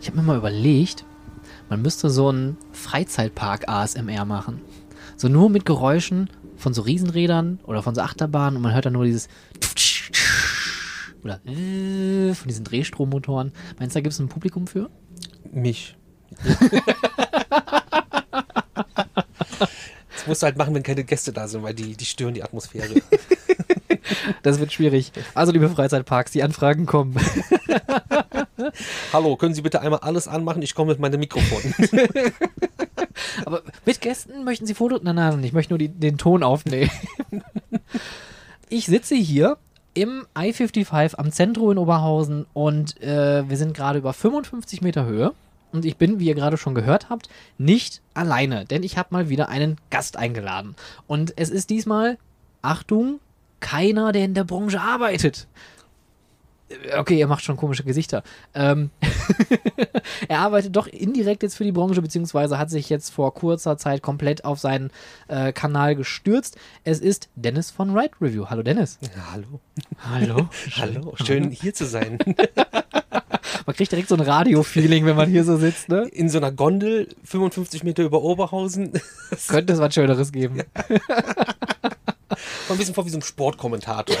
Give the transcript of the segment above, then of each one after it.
Ich habe mir mal überlegt, man müsste so einen Freizeitpark ASMR machen. So nur mit Geräuschen von so Riesenrädern oder von so Achterbahnen und man hört dann nur dieses oder von diesen Drehstrommotoren. Meinst du, da gibt es ein Publikum für? Mich. das musst du halt machen, wenn keine Gäste da sind, weil die, die stören die Atmosphäre. Das wird schwierig. Also, liebe Freizeitparks, die Anfragen kommen. Hallo, können Sie bitte einmal alles anmachen? Ich komme mit meinem Mikrofon. Aber mit Gästen möchten Sie Fotos? Nein, nein, ich möchte nur die, den Ton aufnehmen. Ich sitze hier im I-55 am Zentrum in Oberhausen und äh, wir sind gerade über 55 Meter Höhe. Und ich bin, wie ihr gerade schon gehört habt, nicht alleine, denn ich habe mal wieder einen Gast eingeladen. Und es ist diesmal, Achtung, keiner, der in der Branche arbeitet. Okay, er macht schon komische Gesichter. Ähm er arbeitet doch indirekt jetzt für die Branche, beziehungsweise hat sich jetzt vor kurzer Zeit komplett auf seinen äh, Kanal gestürzt. Es ist Dennis von Ride Review. Hallo Dennis. Ja, hallo. Hallo. Hallo, schön hier zu sein. Man kriegt direkt so ein Radio-Feeling, wenn man hier so sitzt, ne? In so einer Gondel, 55 Meter über Oberhausen. Könnte es was Schöneres geben. Mal ein bisschen vor wie so ein Sportkommentator.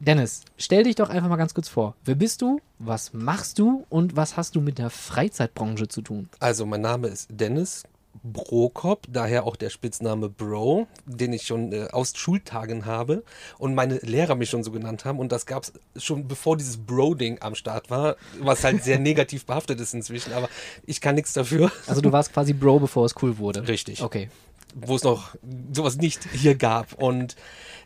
Dennis, stell dich doch einfach mal ganz kurz vor. Wer bist du? Was machst du? Und was hast du mit der Freizeitbranche zu tun? Also, mein Name ist Dennis Brokop, daher auch der Spitzname Bro, den ich schon äh, aus Schultagen habe und meine Lehrer mich schon so genannt haben. Und das gab es schon bevor dieses Bro-Ding am Start war, was halt sehr negativ behaftet ist inzwischen, aber ich kann nichts dafür. Also du warst quasi Bro, bevor es cool wurde. Richtig. Okay. wo es noch sowas nicht hier gab. Und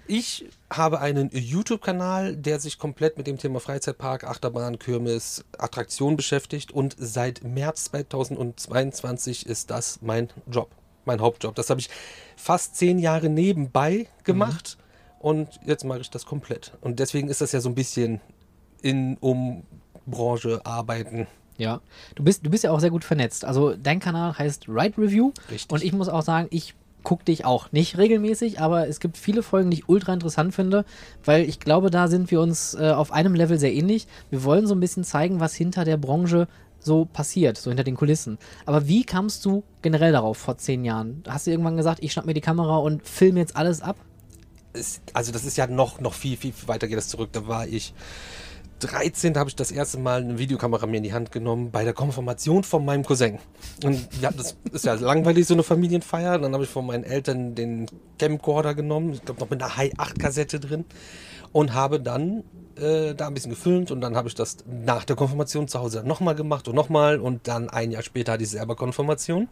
ich habe einen YouTube-Kanal, der sich komplett mit dem Thema Freizeitpark, Achterbahn, Kirmes, Attraktion beschäftigt. Und seit März 2022 ist das mein Job, mein Hauptjob. Das habe ich fast zehn Jahre nebenbei gemacht. Und jetzt mache ich das komplett. Und deswegen ist das ja so ein bisschen in, um Branche arbeiten. Ja. Du bist, du bist ja auch sehr gut vernetzt. Also dein Kanal heißt Ride Review. Richtig. Und ich muss auch sagen, ich gucke dich auch nicht regelmäßig, aber es gibt viele Folgen, die ich ultra interessant finde, weil ich glaube, da sind wir uns äh, auf einem Level sehr ähnlich. Wir wollen so ein bisschen zeigen, was hinter der Branche so passiert, so hinter den Kulissen. Aber wie kamst du generell darauf vor zehn Jahren? Hast du irgendwann gesagt, ich schnapp mir die Kamera und film jetzt alles ab? also das ist ja noch, noch viel, viel weiter geht es zurück. Da war ich 13, da habe ich das erste Mal eine Videokamera mir in die Hand genommen bei der Konfirmation von meinem Cousin. Und ja, das ist ja langweilig, so eine Familienfeier. Dann habe ich von meinen Eltern den Camcorder genommen, ich glaube noch mit einer High-8-Kassette drin und habe dann äh, da ein bisschen gefilmt und dann habe ich das nach der Konfirmation zu Hause nochmal gemacht und nochmal und dann ein Jahr später hatte ich selber Konfirmation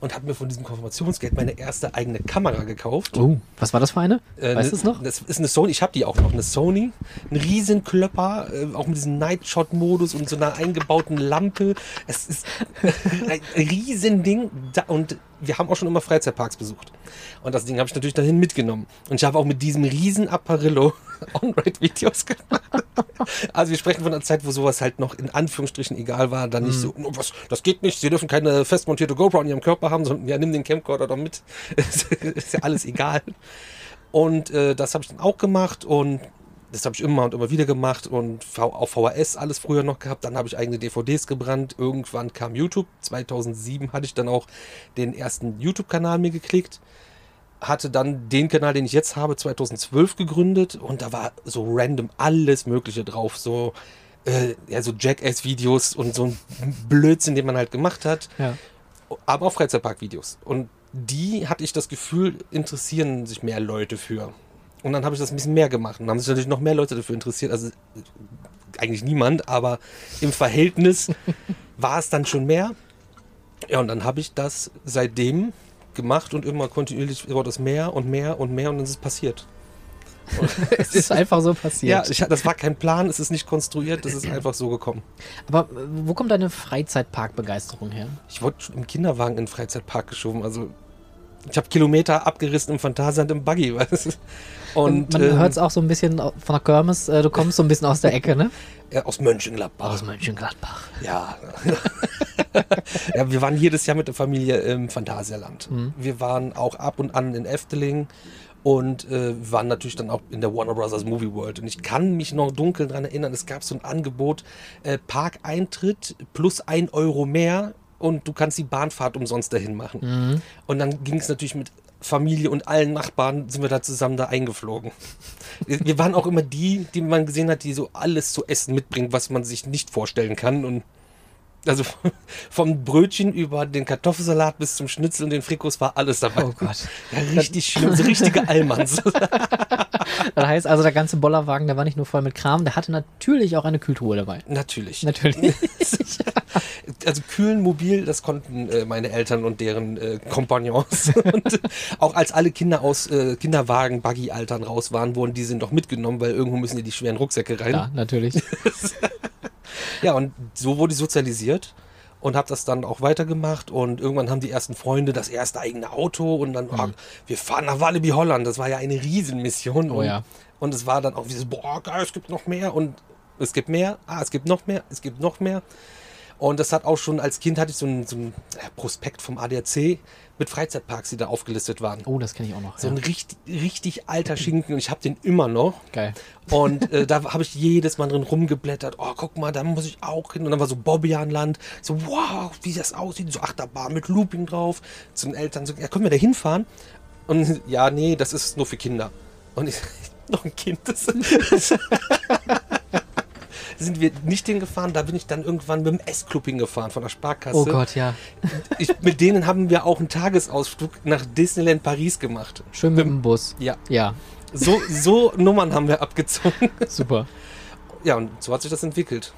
und habe mir von diesem Konfirmationsgeld meine erste eigene Kamera gekauft. Oh, was war das für eine? Äh, weißt du ne- es noch? Das ist eine Sony, ich habe die auch noch, eine Sony, ein Riesenklöpper, äh, auch mit diesem Nightshot-Modus und so einer eingebauten Lampe. Es ist ein Riesending da, und wir haben auch schon immer Freizeitparks besucht. Und das Ding habe ich natürlich dahin mitgenommen. Und ich habe auch mit diesem riesen Apparillo On-Ride-Videos gemacht. Also wir sprechen von einer Zeit, wo sowas halt noch in Anführungsstrichen egal war. Dann nicht so, "Oh, was, das geht nicht, Sie dürfen keine festmontierte GoPro an Ihrem Körper haben, sondern ja, nimm den Camcorder doch mit. ist ja alles egal. Und äh, das habe ich dann auch gemacht und das habe ich immer und immer wieder gemacht und V- auf VHS alles früher noch gehabt. Dann habe ich eigene DVDs gebrannt. Irgendwann kam YouTube. 2007 hatte ich dann auch den ersten YouTube-Kanal mir geklickt. Hatte dann den Kanal, den ich jetzt habe, 2012 gegründet und da war so random alles Mögliche drauf. So, äh, ja, so Jackass-Videos und so ein Blödsinn, den man halt gemacht hat Ja. aber auch Freizeitpark-Videos. Und die hatte ich das Gefühl, interessieren sich mehr Leute für. Und dann habe ich das ein bisschen mehr gemacht und haben sich natürlich noch mehr Leute dafür interessiert. Also eigentlich niemand, aber im Verhältnis war es dann schon mehr. Ja, und dann habe ich das seitdem gemacht und immer kontinuierlich wurde es mehr und mehr und mehr und dann ist es passiert. Es ist einfach so Ja, passiert. ich, das war kein Plan, es ist nicht konstruiert, das ist einfach so gekommen. Aber äh, wo kommt deine Freizeitparkbegeisterung her? Ich wurde im Kinderwagen in den Freizeitpark geschoben. Also ich habe Kilometer abgerissen im Phantasialand im Buggy. Weißt du? Und Man ähm, hört es auch so ein bisschen von der Kirmes. Äh, du kommst so ein bisschen aus der Ecke, ne? äh, aus Mönchengladbach. Aus Mönchengladbach. Ja. ja, wir waren jedes Jahr mit der Familie im Phantasialand. Mhm. Wir waren auch ab und an in Efteling und äh, waren natürlich dann auch in der Warner Brothers Movie World. Und ich kann mich noch dunkel daran erinnern, es gab so ein Angebot, äh, Parkeintritt plus ein Euro mehr und du kannst die Bahnfahrt umsonst dahin machen. Und dann ging es natürlich mit Familie und allen Nachbarn, sind wir da zusammen da eingeflogen. Wir waren auch immer die, die man gesehen hat, die so alles zu essen mitbringen, was man sich nicht vorstellen kann. Und also vom Brötchen über den Kartoffelsalat bis zum Schnitzel und den Frikos war alles dabei. Oh Gott. Ja, richtig schlimm, so richtige Allmanns. Das heißt also, der ganze Bollerwagen, der war nicht nur voll mit Kram, der hatte natürlich auch eine Kühltruhe dabei. Natürlich. Natürlich. Also kühlen mobil, das konnten äh, meine Eltern und deren äh, Kompagnons. und äh, auch als alle Kinder aus äh, Kinderwagen, Buggy-Altern raus waren, wurden die sind doch mitgenommen, weil irgendwo müssen ja die schweren Rucksäcke rein. Ja, natürlich. Ja, und so wurde ich sozialisiert und habe das dann auch weitergemacht und irgendwann haben die ersten Freunde das erste eigene Auto und dann, Mhm. oh, wir fahren nach Walibi Holland. Das war ja eine Riesenmission. Oh und, ja. Und es war dann auch wie so, boah, geil, es gibt noch mehr und es gibt mehr, ah, es gibt noch mehr, es gibt noch mehr. Und das hat auch schon, als Kind hatte ich so ein, so ein äh, Prospekt vom ADAC mit Freizeitparks, die da aufgelistet waren. Oh, das kenne ich auch noch. So ja. ein richtig, richtig alter Schinken und ich habe den immer noch. Geil. Und äh, da habe ich jedes Mal drin rumgeblättert. Oh, guck mal, da muss ich auch hin. Und dann war so Bobbianland. So, wow, wie das aussieht. So Achterbahn mit Looping drauf. Zu den Eltern so, ja, können wir da hinfahren? Und ja, nee, das ist nur für Kinder. Und ich, noch ein Kind. Das, sind wir nicht hingefahren, da bin ich dann irgendwann mit dem S-Club hingefahren von der Sparkasse. Oh Gott, ja. Ich, mit denen haben wir auch einen Tagesausflug nach Disneyland Paris gemacht. Schön mit dem Bus. Ja, Ja, so, so Nummern haben wir abgezogen. super. Ja, und so hat sich das entwickelt.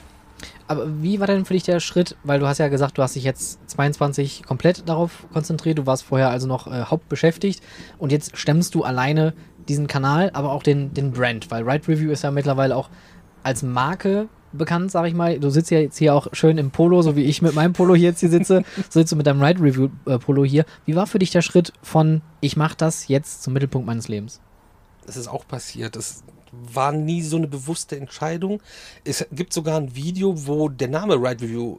Aber wie war denn für dich der Schritt? Weil du hast ja gesagt, du hast dich jetzt 22 komplett darauf konzentriert. Du warst vorher also noch äh, hauptbeschäftigt. Und jetzt stemmst du alleine diesen Kanal, aber auch den, den Brand. Weil Ride Review ist ja mittlerweile auch als Marke bekannt, sag ich mal. Du sitzt ja jetzt hier auch schön im Polo, so wie ich mit meinem Polo hier jetzt hier sitze. So sitzt du mit deinem Ride Review äh, Polo hier. Wie war für dich der Schritt von, ich mache das jetzt zum Mittelpunkt meines Lebens? Das ist auch passiert. Das war nie so eine bewusste Entscheidung. Es gibt sogar ein Video, wo der Name Ride Review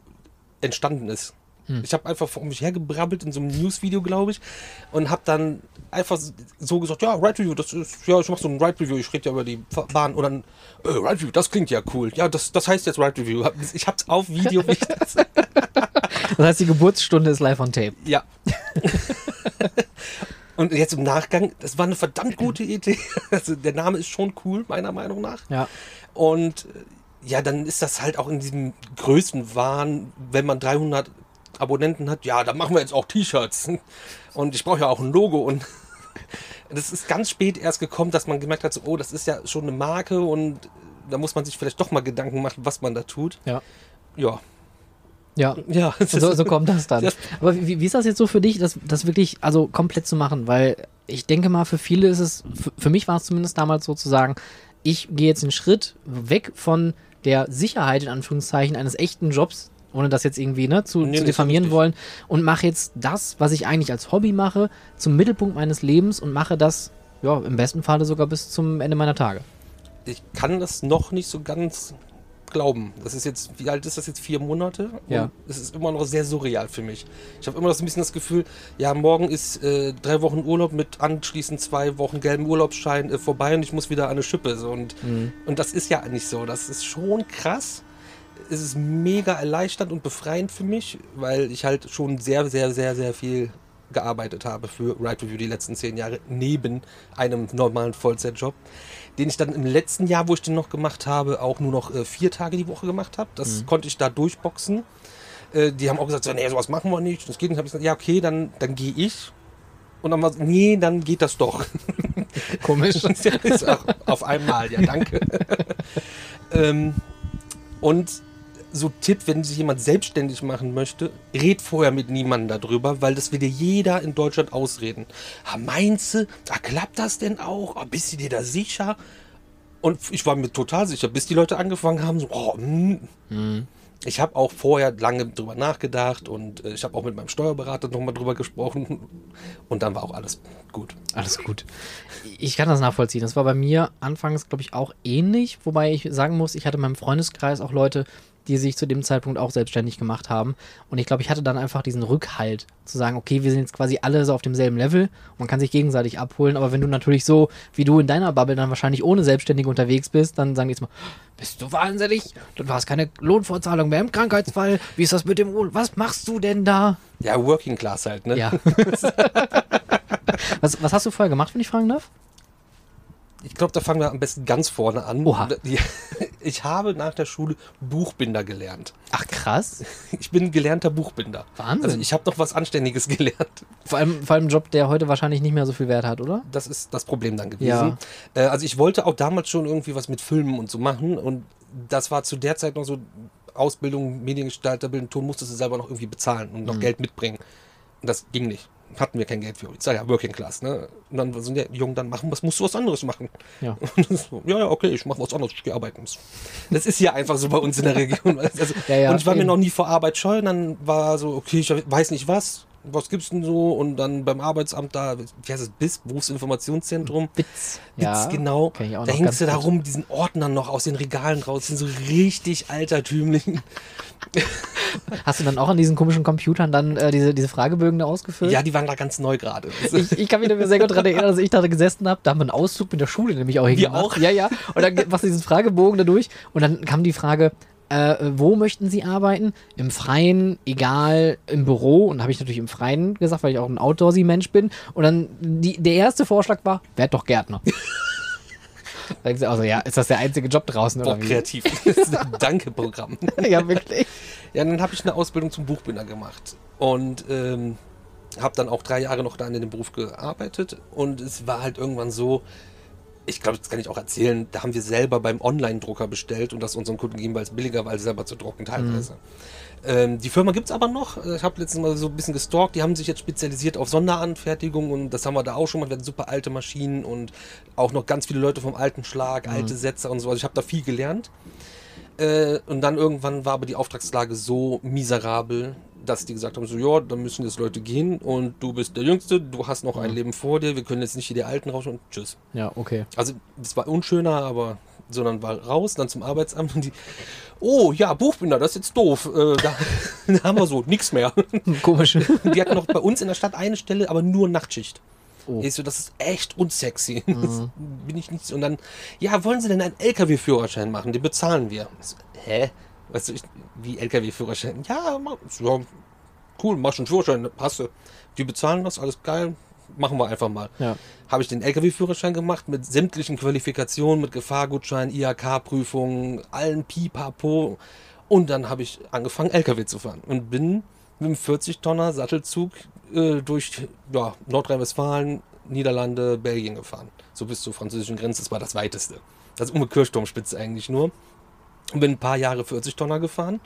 entstanden ist. Ich habe einfach vor mich hergebrabbelt in so einem News-Video, glaube ich, und habe dann einfach so gesagt, ja, Ride Review, das ist, ja, ich mache so ein Ride Review, ich rede ja über die Bahn und dann, äh, Ride Review, das klingt ja cool. Ja, das, das heißt jetzt Ride Review. Ich habe es auf Video, das, Das heißt, die Geburtsstunde ist live on tape. ja. Und jetzt im Nachgang, das war eine verdammt gute Idee. Also der Name ist schon cool, meiner Meinung nach. Ja. Und äh, ja, dann ist das halt auch in diesem Größenwahn, wenn man 300 Abonnenten hat, ja, dann machen wir jetzt auch T-Shirts. Und ich brauche ja auch ein Logo. Und das ist ganz spät erst gekommen, dass man gemerkt hat, so, oh, das ist ja schon eine Marke und da muss man sich vielleicht doch mal Gedanken machen, was man da tut. Ja. Ja, Ja. ja. So, so kommt das dann. Aber wie, wie ist das jetzt so für dich, das, das wirklich also komplett zu machen? Weil ich denke mal, für viele ist es, für, für mich war es zumindest damals so zu sagen, ich gehe jetzt einen Schritt weg von der Sicherheit in Anführungszeichen eines echten Jobs, ohne das jetzt irgendwie ne, zu, Nee, zu diffamieren wollen, und mache jetzt das, was ich eigentlich als Hobby mache, zum Mittelpunkt meines Lebens und mache das, ja, im besten Falle sogar bis zum Ende meiner Tage. ich kann das noch nicht so ganz glauben. Das ist jetzt, wie alt ist das jetzt? Vier Monate? Ja. Es ist immer noch sehr surreal für mich. Ich habe immer noch so ein bisschen das Gefühl, ja, morgen ist äh, drei Wochen Urlaub mit anschließend zwei Wochen gelben Urlaubsschein äh, vorbei und ich muss wieder an eine Schippe. So. Und, und das ist ja nicht so. Das ist schon krass. Es ist mega erleichternd und befreiend für mich, weil ich halt schon sehr, sehr, sehr, sehr viel gearbeitet habe für Ride Review die letzten zehn Jahre neben einem normalen Vollzeitjob, den ich dann im letzten Jahr, wo ich den noch gemacht habe, auch nur noch äh, vier Tage die Woche gemacht habe. Das konnte ich da durchboxen. Äh, die haben auch gesagt, so, nee, sowas machen wir nicht. Das geht nicht. Hab ich gesagt, ja, okay, dann, dann gehe ich. Und dann war so, nee, dann geht das doch. Komisch. Das ist auch auf einmal, ja, danke. ähm, und so Tipp, wenn sich jemand selbstständig machen möchte, red vorher mit niemandem darüber, weil das will dir jeder in Deutschland ausreden. Ah, meinst du, ah, klappt das denn auch? Ah, bist du dir da sicher? Und ich war mir total sicher, bis die Leute angefangen haben, so, oh, hm. Ich habe auch vorher lange drüber nachgedacht und äh, ich habe auch mit meinem Steuerberater nochmal drüber gesprochen und dann war auch alles gut. Alles gut. Ich kann das nachvollziehen. Das war bei mir anfangs, glaube ich, auch ähnlich, wobei ich sagen muss, ich hatte in meinem Freundeskreis auch Leute, die sich zu dem Zeitpunkt auch selbstständig gemacht haben. Und ich glaube, ich hatte dann einfach diesen Rückhalt, zu sagen, okay, wir sind jetzt quasi alle so auf demselben Level. Man kann sich gegenseitig abholen. Aber wenn du natürlich so, wie du in deiner Bubble dann wahrscheinlich ohne Selbstständig unterwegs bist, dann sagen die jetzt mal, bist du wahnsinnig? Dann war es keine Lohnfortzahlung mehr im Krankheitsfall. Wie ist das mit dem? Was machst du denn da? Ja, Working Class halt, ne? Ja. was, was hast du vorher gemacht, wenn ich fragen darf? Ich glaube, da fangen wir am besten ganz vorne an. Oha. Ich habe nach der Schule Buchbinder gelernt. Ach krass. Ich bin gelernter Buchbinder. Wahnsinn. Also ich habe noch was Anständiges gelernt. Vor allem, vor allem ein Job, der heute wahrscheinlich nicht mehr so viel Wert hat, oder? Das ist das Problem dann gewesen. Ja. Äh, also ich wollte auch damals schon irgendwie was mit Filmen und so machen. Und das war zu der Zeit noch so Ausbildung, Mediengestalter, Bild und Ton, musstest du selber noch irgendwie bezahlen und Mhm. noch Geld mitbringen. Und das ging nicht. Hatten wir kein Geld für. Ich sage ja, Working Class. Ne? Und dann sind die Jungen dann machen, was musst du was anderes machen? Ja. So, ja, ja, okay, ich mache was anderes, ich gehe arbeiten. Das ist ja einfach so bei uns in der Region. Also, Ja, ja, und ich war mir eben. noch nie vor Arbeit scheu. Dann war so, okay, ich weiß nicht was. Was gibt's denn so? Und dann beim Arbeitsamt da, wie heißt es, BIS, Berufsinformationszentrum. Witz. Witz, genau. ich auch da hängst du da rum, diesen Ordnern noch aus den Regalen raus, sind so richtig altertümlich. Hast du dann auch an diesen komischen Computern dann äh, diese, diese Fragebögen da ausgefüllt? Ja, die waren da ganz neu gerade. Ich, ich kann mich da sehr gut daran erinnern, dass ich da gesessen habe. Da haben wir einen Auszug mit der Schule nämlich auch hingemacht. auch? Ja, ja. Und dann machst du diesen Fragebogen da durch und dann kam die Frage, äh, wo möchten Sie arbeiten? Im Freien, egal, im Büro. Und da habe ich natürlich im Freien gesagt, weil ich auch ein Outdoorsy-Mensch bin. Und dann die, der erste Vorschlag war, werd doch Gärtner. da denkst du also, ja, ist das der einzige Job draußen Boah, oder wie? kreativ. Das ist ein Danke-Programm. ja, wirklich. Ja, dann habe ich eine Ausbildung zum Buchbinder gemacht und ähm, habe dann auch drei Jahre noch da in dem Beruf gearbeitet und es war halt irgendwann so, ich glaube, das kann ich auch erzählen, da haben wir selber beim Online-Drucker bestellt und das unseren Kunden gegeben, weil es billiger war, als selber zu drucken teilweise. Ähm, die Firma gibt's aber noch. Ich habe letztens mal so ein bisschen gestalkt. Die haben sich jetzt spezialisiert auf Sonderanfertigung und das haben wir da auch schon mal. Wir hatten super alte Maschinen und auch noch ganz viele Leute vom alten Schlag, alte Sätze und so. Also ich habe da viel gelernt. Äh, und dann irgendwann war aber die Auftragslage so miserabel, dass die gesagt haben, so, ja, dann müssen jetzt Leute gehen und du bist der Jüngste, du hast noch ein Leben vor dir, wir können jetzt nicht hier die Alten raus und tschüss. Ja, okay. Also, es war unschöner, aber sondern war raus, dann zum Arbeitsamt und die, oh ja, Buchbinder, das ist jetzt doof. Äh, da, da haben wir so nichts mehr. Komisch. Die hatten noch bei uns in der Stadt eine Stelle, aber nur Nachtschicht. Oh. Ich so, das ist echt unsexy. Das bin ich nicht so. Und dann, ja, wollen Sie denn einen LKW-Führerschein machen? Den bezahlen wir. So, hä? Weißt du, ich, wie LKW-Führerschein? Ja, mach, ja, cool, mach schon einen Führerschein, passt. du. Die bezahlen das, alles geil. Machen wir einfach mal. Ja. Habe ich den LKW-Führerschein gemacht mit sämtlichen Qualifikationen, mit Gefahrgutschein, IHK-Prüfungen, allen Pipapo. Und dann habe ich angefangen, LKW zu fahren und bin mit einem 40-Tonner Sattelzug äh, durch ja, Nordrhein-Westfalen, Niederlande, Belgien gefahren. So bis zur französischen Grenze, das war das weiteste. Das ist um eine Kirchturmspitze eigentlich nur. Und bin ein paar Jahre 40-Tonner gefahren.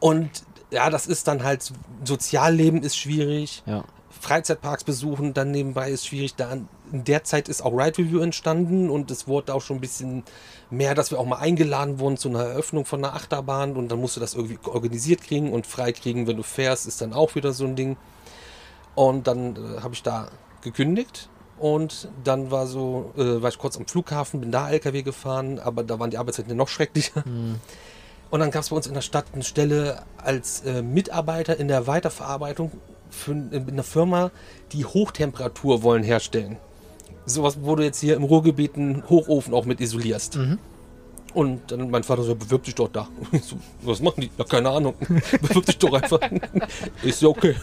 Und ja, das ist dann halt, Sozialleben ist schwierig. Ja. Freizeitparks besuchen dann nebenbei ist schwierig. Da in der Zeit ist auch Ride Review entstanden und es wurde auch schon ein bisschen mehr, dass wir auch mal eingeladen wurden zu einer Eröffnung von einer Achterbahn und dann musst du das irgendwie organisiert kriegen und frei kriegen, wenn du fährst, ist dann auch wieder so ein Ding. Und dann äh, habe ich da gekündigt und dann war so, äh, war ich kurz am Flughafen, bin da LKW gefahren, aber da waren die Arbeitszeiten noch schrecklicher. Und dann gab es bei uns in der Stadt eine Stelle als äh, Mitarbeiter in der Weiterverarbeitung für in einer Firma, die Hochtemperatur wollen herstellen. Sowas, wo du jetzt hier im Ruhrgebiet einen Hochofen auch mit isolierst. Und dann mein Vater so, bewirb dich doch da. So, was machen die? Ja, keine Ahnung. bewirb dich doch einfach. Ich so, okay.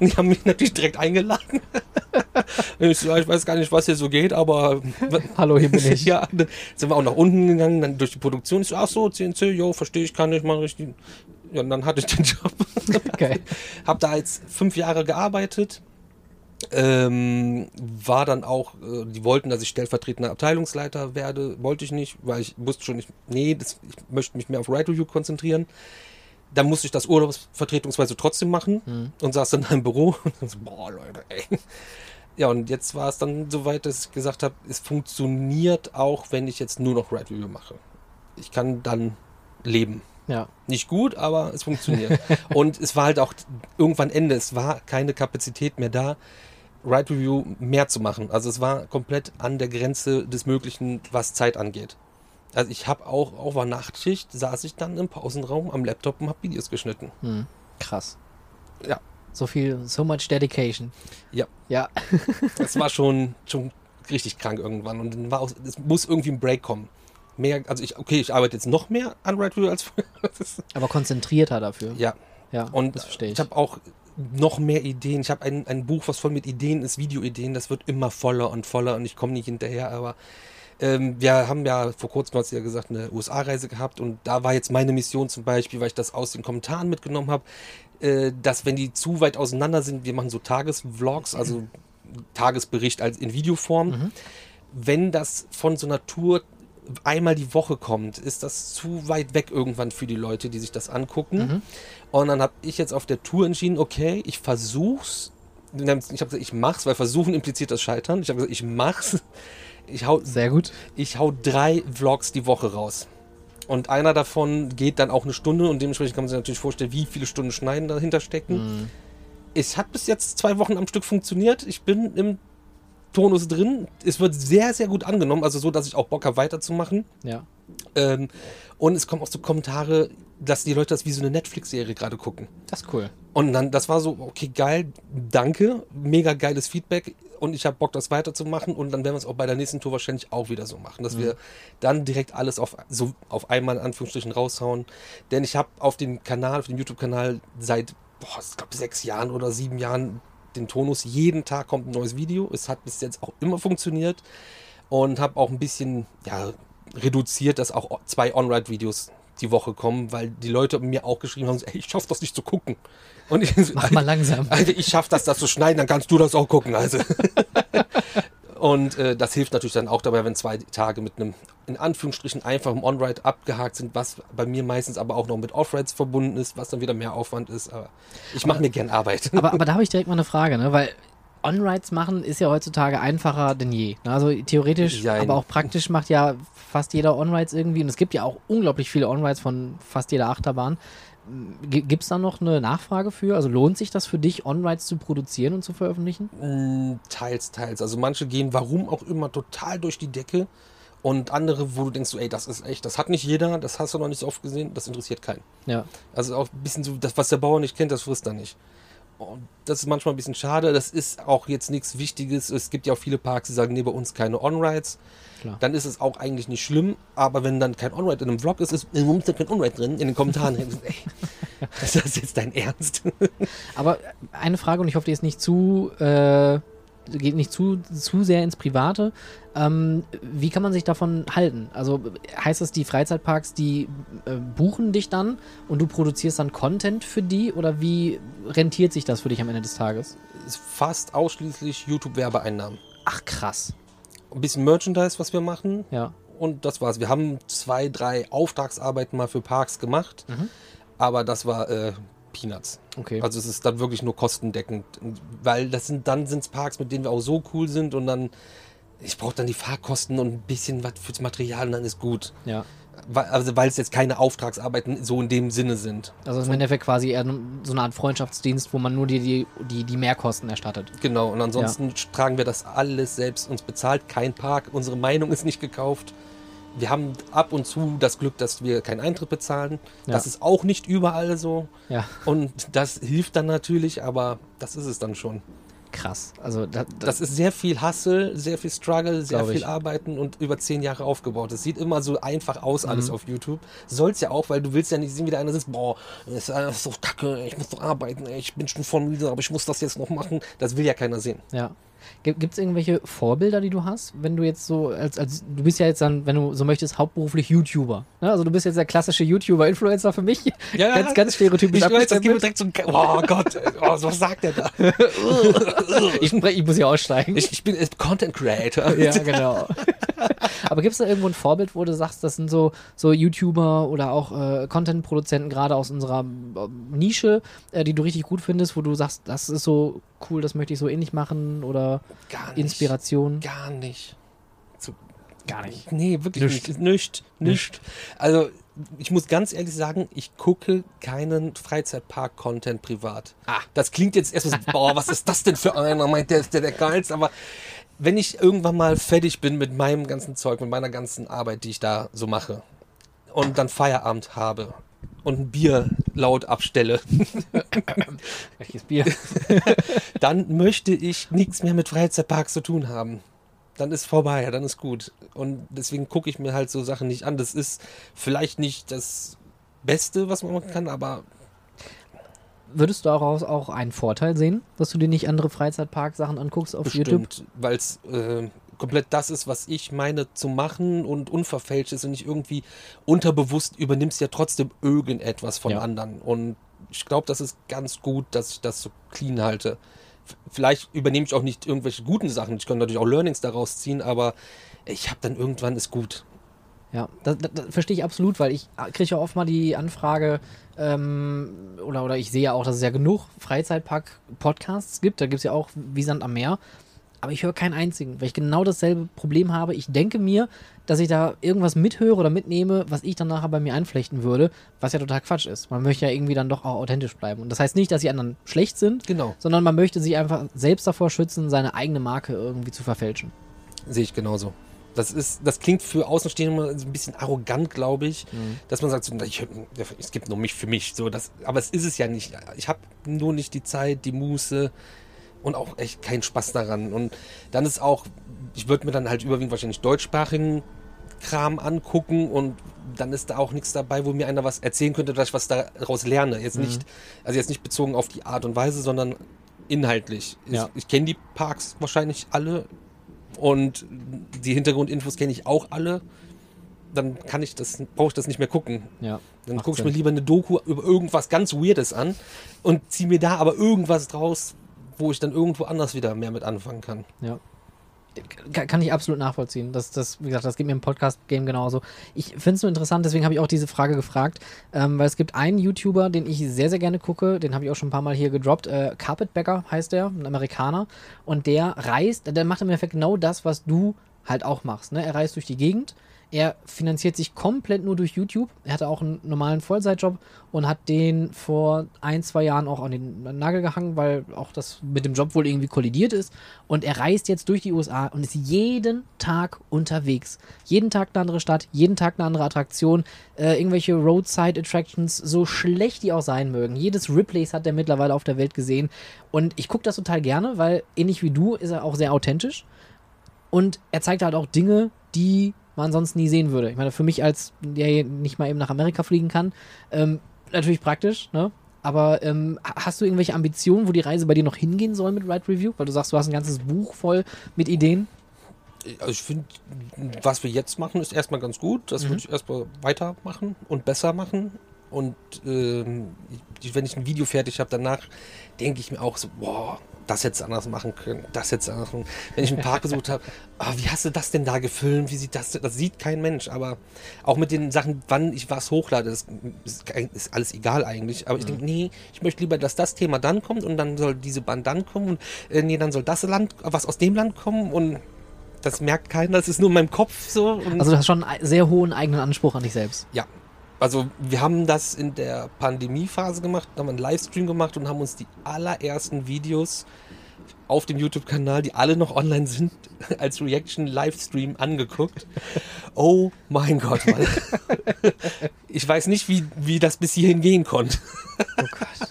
Und die haben mich natürlich direkt eingeladen. Ich so, ich weiß gar nicht, was hier so geht, aber Hallo, hier bin ich. ja, dann sind wir auch nach unten gegangen, dann durch die Produktion. Ich so, ach so, CNC, jo, verstehe ich, kann ich, mache ich. Ja, und dann hatte ich den Job. Okay. Hab da jetzt fünf Jahre gearbeitet. Ähm, war dann auch, äh, die wollten, dass ich stellvertretender Abteilungsleiter werde. Wollte ich nicht, weil ich wusste schon, ich, nee, das, ich möchte mich mehr auf Right Review konzentrieren. Dann musste ich das urlaubsvertretungsweise trotzdem machen und saß dann im Büro und dann so, boah, Leute, ey. Ja, und jetzt war es dann soweit, dass ich gesagt habe, es funktioniert auch, wenn ich jetzt nur noch Right Review mache. Ich kann dann leben. Ja. Nicht gut, aber es funktioniert. und es war halt auch irgendwann Ende. Es war keine Kapazität mehr da, Right Review mehr zu machen. Also es war komplett an der Grenze des Möglichen, was Zeit angeht. Also ich habe auch auf einer Nachtschicht, saß ich dann im Pausenraum am Laptop und habe Videos geschnitten. Hm. Krass. Ja. So viel, so much dedication. Ja. Ja. Das war schon, schon richtig krank irgendwann. Und dann war auch, es muss irgendwie ein Break kommen. Mehr, also ich, okay, ich arbeite jetzt noch mehr an Right View als vorher. Aber konzentrierter dafür. ja. Ja, Und das verstehe ich. ich habe auch noch mehr Ideen. Ich habe ein, ein Buch, was voll mit Ideen ist, Videoideen. Das wird immer voller und voller und ich komme nicht hinterher. Aber ähm, wir haben ja vor kurzem, hast du ja gesagt, eine USA-Reise gehabt und da war jetzt meine Mission zum Beispiel, weil ich das aus den Kommentaren mitgenommen habe, äh, dass wenn die zu weit auseinander sind, wir machen so Tagesvlogs, also Tagesbericht als in Videoform. Wenn das von so einer Tour einmal die Woche kommt, ist das zu weit weg irgendwann für die Leute, die sich das angucken. Und dann habe ich jetzt auf der Tour entschieden, okay, ich versuch's. Ich habe gesagt, ich mach's, weil versuchen impliziert das Scheitern. Ich habe gesagt, ich mach's. Ich hau, Sehr gut. ich hau drei Vlogs die Woche raus. Und einer davon geht dann auch eine Stunde und dementsprechend kann man sich natürlich vorstellen, wie viele Stunden Schneiden dahinter stecken. Es hat bis jetzt zwei Wochen am Stück funktioniert. Ich bin im Tonus drin. Es wird sehr, sehr gut angenommen. Also so, dass ich auch Bock habe, weiterzumachen. Ja. Ähm, und es kommen auch so Kommentare, dass die Leute das wie so eine Netflix-Serie gerade gucken. Das ist cool. Und dann, das war so, okay, geil, danke, mega geiles Feedback und ich habe Bock, das weiterzumachen und dann werden wir es auch bei der nächsten Tour wahrscheinlich auch wieder so machen, dass wir dann direkt alles auf, so auf einmal in Anführungsstrichen raushauen. Denn ich habe auf dem Kanal, auf dem YouTube-Kanal seit, boah, ich glaube, sechs Jahren oder sieben Jahren den Tonus, jeden Tag kommt ein neues Video. Es hat bis jetzt auch immer funktioniert und habe auch ein bisschen, ja, reduziert, dass auch zwei On-Ride-Videos die Woche kommen, weil die Leute mir auch geschrieben haben, ey, ich schaff das nicht zu gucken. Und ich, Mach mal langsam. also ich schaff das, das zu schneiden, dann kannst du das auch gucken. Also. Und äh, das hilft natürlich dann auch dabei, wenn zwei Tage mit einem in Anführungsstrichen einfachen On-Ride abgehakt sind, was bei mir meistens aber auch noch mit Off-Rides verbunden ist, was dann wieder mehr Aufwand ist. Aber ich mache mir gern Arbeit. Aber, aber da habe ich direkt mal eine Frage, ne? Weil On-Rides machen ist ja heutzutage einfacher denn je. ne? Also theoretisch, Jein. aber auch praktisch macht ja fast jeder On-Rides irgendwie. Und es gibt ja auch unglaublich viele On-Rides von fast jeder Achterbahn. Gibt es da noch eine Nachfrage für? Also lohnt sich das für dich, On-Rides zu produzieren und zu veröffentlichen? Mm, Teils, teils. Also manche gehen, warum auch immer, total durch die Decke. Und andere, wo du denkst, ey, das ist echt, das hat nicht jeder, das hast du noch nicht so oft gesehen, das interessiert keinen. Ja. Also auch ein bisschen so, das, was der Bauer nicht kennt, das frisst er nicht. Und das ist manchmal ein bisschen schade. Das ist auch jetzt nichts Wichtiges. Es gibt ja auch viele Parks, die sagen, nee, bei uns keine On-Rides. Klar. Dann ist es auch eigentlich nicht schlimm. Aber wenn dann kein On-Ride in einem Vlog ist, ist, warum ist da kein On-Ride drin? In den Kommentaren. ey, ist das jetzt dein Ernst? Aber eine Frage, und ich hoffe, die ist nicht zu, äh, geht nicht zu, zu sehr ins Private. Ähm, wie kann man sich davon halten? Also heißt das, die Freizeitparks, die äh, buchen dich dann und du produzierst dann Content für die? Oder wie rentiert sich das für dich am Ende des Tages? fast ausschließlich YouTube-Werbeeinnahmen. Ach, krass. Ein bisschen Merchandise, was wir machen. Ja. Und das war's. Wir haben zwei, drei Auftragsarbeiten mal für Parks gemacht. Aber das war äh, Peanuts. Okay. Also es ist dann wirklich nur kostendeckend. Weil das sind, dann sind es Parks, mit denen wir auch so cool sind und dann, ich brauche dann die Fahrkosten und ein bisschen was fürs Material und dann ist gut. ja. Weil, also weil es jetzt keine Auftragsarbeiten so in dem Sinne sind. Also im Endeffekt quasi eher so eine Art Freundschaftsdienst, wo man nur die, die, die, die Mehrkosten erstattet. Genau, und ansonsten tragen wir das alles selbst uns bezahlt. Kein Park, unsere Meinung ist nicht gekauft. Wir haben ab und zu das Glück, dass wir keinen Eintritt bezahlen. Ja. Das ist auch nicht überall so. Ja. Und das hilft dann natürlich, aber das ist es dann schon. Krass. Also da, da, Das ist sehr viel Hustle, sehr viel Struggle, sehr viel ich. Arbeiten und über zehn Jahre aufgebaut. Es sieht immer so einfach aus, alles Mhm. auf YouTube. Soll's ja auch, weil du willst ja nicht sehen, wie der eine sitzt, boah, das ist so kacke, ich muss noch arbeiten, ich bin schon voll müde, aber ich muss das jetzt noch machen. Das will ja keiner sehen. Ja. Gibt es irgendwelche Vorbilder, die du hast, wenn du jetzt so, als, als du bist ja jetzt dann, wenn du so möchtest, hauptberuflich YouTuber. Ne? Also du bist jetzt der klassische YouTuber-Influencer für mich. ganz, ganz stereotypisch Ich weiß, das abgestempelt. direkt so, oh Gott, oh, was sagt der da? ich, ich muss hier aussteigen. Ich, ich bin Content Creator. ja, genau. Aber gibt es da irgendwo ein Vorbild, wo du sagst, das sind so, so YouTuber oder auch äh, Content-Produzenten gerade aus unserer äh, Nische, äh, die du richtig gut findest, wo du sagst, das ist so cool, das möchte ich so ähnlich machen oder Gar nicht. Inspiration? Gar nicht. So, Gar nicht. Nee, wirklich Nicht. nicht. Nicht, nicht. Also, ich muss ganz ehrlich sagen, ich gucke keinen Freizeitpark-Content privat. Ah. Das klingt jetzt erstmal so, boah, was ist das denn für einer? Meint der ist der der geilste, aber wenn ich irgendwann mal fertig bin mit meinem ganzen Zeug, mit meiner ganzen Arbeit, die ich da so mache, und dann Feierabend habe und ein Bier laut abstelle, Welches Bier? dann möchte ich nichts mehr mit Freizeitparks zu tun haben. Dann ist vorbei, dann ist gut. Und deswegen gucke ich mir halt so Sachen nicht an. Das ist vielleicht nicht das Beste, was man machen kann, aber Würdest du daraus auch einen Vorteil sehen, dass du dir nicht andere Freizeitpark-Sachen anguckst auf YouTube? bestimmt, weil es äh, komplett das ist, was ich meine zu machen und unverfälscht ist und nicht irgendwie unterbewusst übernimmst ja trotzdem irgendetwas von Ja. anderen. Und ich glaube, das ist ganz gut, dass ich das so clean halte. Vielleicht übernehme ich auch nicht irgendwelche guten Sachen. Ich kann natürlich auch Learnings daraus ziehen, aber ich habe dann irgendwann ist gut. Ja, das, das, das verstehe ich absolut, weil ich kriege ja oft mal die Anfrage, ähm, oder, oder ich sehe ja auch, dass es ja genug Freizeitpark-Podcasts gibt. Da gibt es ja auch wie Sand am Meer. Aber ich höre keinen einzigen, weil ich genau dasselbe Problem habe. Ich denke mir, dass ich da irgendwas mithöre oder mitnehme, was ich dann nachher bei mir einflechten würde, was ja total Quatsch ist. Man möchte ja irgendwie dann doch auch authentisch bleiben. Und das heißt nicht, dass die anderen schlecht sind, Genau, sondern man möchte sich einfach selbst davor schützen, seine eigene Marke irgendwie zu verfälschen. sehe ich genauso. Das ist, das klingt für Außenstehende immer so ein bisschen arrogant, glaube ich, dass man sagt, so, ich, es gibt nur mich für mich. So, das, aber es ist es ja nicht. Ich habe nur nicht die Zeit, die Muße und auch echt keinen Spaß daran. Und dann ist auch, ich würde mir dann halt überwiegend wahrscheinlich deutschsprachigen Kram angucken und dann ist da auch nichts dabei, wo mir einer was erzählen könnte, dass ich was daraus lerne. Jetzt nicht, also jetzt nicht bezogen auf die Art und Weise, sondern inhaltlich. Ja. Ich, ich kenne die Parks wahrscheinlich alle und die Hintergrundinfos kenne ich auch alle. Dann kann ich das, brauche ich das nicht mehr gucken. Ja. Dann gucke ich mir lieber eine Doku über irgendwas ganz Weirdes an und ziehe mir da aber irgendwas draus, wo ich dann irgendwo anders wieder mehr mit anfangen kann. Ja. Ka- Kann ich absolut nachvollziehen. Das, das, wie gesagt, das geht mir im Podcast-Game genauso. Ich finde es nur interessant, deswegen habe ich auch diese Frage gefragt, ähm, weil es gibt einen YouTuber, den ich sehr, sehr gerne gucke, den habe ich auch schon ein paar Mal hier gedroppt. Äh, Carpetbagger heißt der, ein Amerikaner. Und der reist, der macht im Endeffekt genau das, was du halt auch machst. Ne? Er reist durch die Gegend. Er finanziert sich komplett nur durch YouTube. Er hatte auch einen normalen Vollzeitjob und hat den vor ein, zwei Jahren auch an den Nagel gehangen, weil auch das mit dem Job wohl irgendwie kollidiert ist. Und er reist jetzt durch die USA und ist jeden Tag unterwegs. Jeden Tag eine andere Stadt, jeden Tag eine andere Attraktion, äh, irgendwelche Roadside Attractions, so schlecht die auch sein mögen. Jedes Riplays hat er mittlerweile auf der Welt gesehen. Und ich gucke das total gerne, weil ähnlich wie du ist er auch sehr authentisch. Und er zeigt halt auch Dinge, die man sonst nie sehen würde. Ich meine, für mich als der nicht mal eben nach Amerika fliegen kann, ähm, natürlich praktisch, ne? Aber ähm, ha- hast du irgendwelche Ambitionen, wo die Reise bei dir noch hingehen soll mit Ride Review? Weil du sagst, du hast ein ganzes Buch voll mit Ideen. Also ich finde, was wir jetzt machen, ist erstmal ganz gut. Das würde ich erstmal weitermachen und besser machen. Und ich, wenn ich ein Video fertig habe, danach denke ich mir auch so, boah, das hättest du anders machen können, das hättest du anders machen. Wenn ich einen Park besucht habe, ah, wie hast du das denn da gefilmt? Wie sieht das? Das sieht kein Mensch. Aber auch mit den Sachen, wann ich was hochlade, das ist, ist alles egal eigentlich. Aber ich denke, nee, ich möchte lieber, dass das Thema dann kommt und dann soll diese Band dann kommen und äh, nee, dann soll das Land, was aus dem Land kommen und das merkt keiner, das ist nur in meinem Kopf so. Und Also du hast schon einen sehr hohen eigenen Anspruch an dich selbst. ja. Also wir haben das in der Pandemiephase gemacht, haben einen Livestream gemacht und haben uns die allerersten Videos auf dem YouTube-Kanal, die alle noch online sind, als Reaction-Livestream angeguckt. Oh mein Gott, Mann. Ich weiß nicht, wie, wie das bis hierhin gehen konnte. Oh Gott.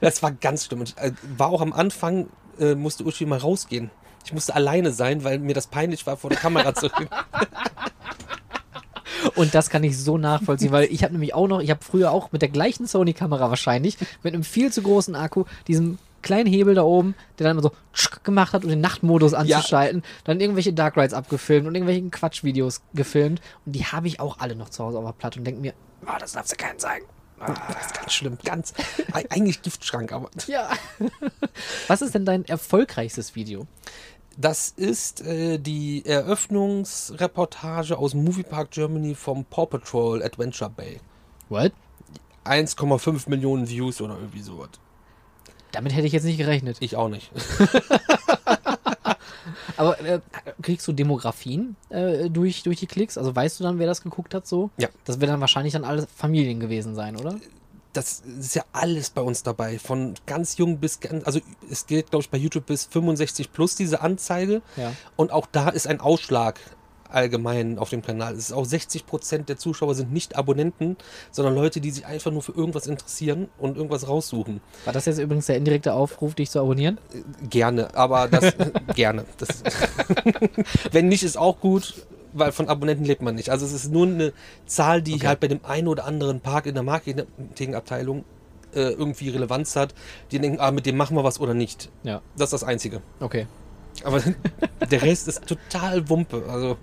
Das war ganz schlimm. Ich, äh, war auch am Anfang, äh, musste Uschi mal rausgehen. Ich musste alleine sein, weil mir das peinlich war, vor der Kamera zu reden. Und das kann ich so nachvollziehen, weil ich habe nämlich auch noch, ich habe früher auch mit der gleichen Sony-Kamera wahrscheinlich, mit einem viel zu großen Akku, diesem kleinen Hebel da oben, der dann immer so gemacht hat, um den Nachtmodus anzuschalten, dann irgendwelche Dark Rides abgefilmt und irgendwelche Quatschvideos gefilmt. Und die habe ich auch alle noch zu Hause auf der Platte und denke mir, oh, das darfst du keinen zeigen. Das ist ganz schlimm. Ganz, eigentlich Giftschrank, aber Ja. Was ist denn dein erfolgreichstes Video? Das ist äh, die Eröffnungsreportage aus Moviepark Germany vom Paw Patrol Adventure Bay. What? 1,5 Millionen Views oder irgendwie sowas. Damit hätte ich jetzt nicht gerechnet. Ich auch nicht. Aber äh, kriegst du Demografien äh, durch, durch die Klicks? Also weißt du dann, wer das geguckt hat so? Ja. Das wird dann wahrscheinlich dann alles Familien gewesen sein, oder? Das ist ja alles bei uns dabei. Von ganz jung bis ganz, also es geht, glaube ich, bei YouTube bis 65 plus diese Anzeige. Ja. Und auch da ist ein Ausschlag allgemein auf dem Kanal. Es ist auch 60 Prozent der Zuschauer sind nicht Abonnenten, sondern Leute, die sich einfach nur für irgendwas interessieren und irgendwas raussuchen. War das jetzt übrigens der indirekte Aufruf, dich zu abonnieren? Gerne, aber das gerne. Das, wenn nicht, ist auch gut, weil von Abonnenten lebt man nicht. Also es ist nur eine Zahl, die Okay. halt bei dem einen oder anderen Park in der Marketingabteilung äh, irgendwie Relevanz hat. Die denken, ah, mit dem machen wir was oder nicht. Ja. Das ist das Einzige. Okay. Aber der Rest ist total Wumpe. Also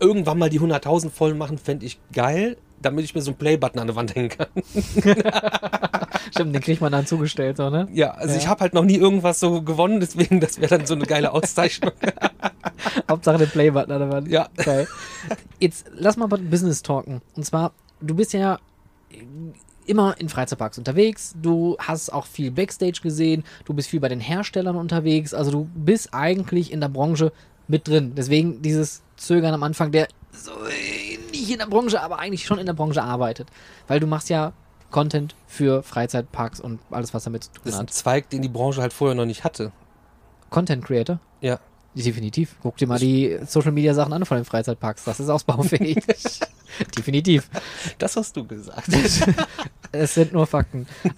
irgendwann mal die 100.000 voll machen, fände ich geil, damit ich mir so einen Playbutton an der Wand hängen kann. Stimmt, den kriegt man dann zugestellt, so, ne? Ja, also Ja. ich habe halt noch nie irgendwas so gewonnen, deswegen das wäre dann so eine geile Auszeichnung. Hauptsache den Playbutton an der Wand. Ja. Geil. Jetzt lass mal über Business talken. Und zwar, du bist ja immer in Freizeitparks unterwegs, du hast auch viel Backstage gesehen, du bist viel bei den Herstellern unterwegs, also du bist eigentlich in der Branche mit drin. Deswegen dieses Zögern am Anfang, der so nicht in der Branche, aber eigentlich schon in der Branche arbeitet. Weil du machst ja Content für Freizeitparks und alles, was damit zu Das tun ist ein hat. Zweig, den die Branche halt vorher noch nicht hatte. Content Creator? Ja. Definitiv. Guck dir mal die Social Media Sachen an von den Freizeitparks. Das ist ausbaufähig. Definitiv. Das hast du gesagt. Es sind nur Fakten.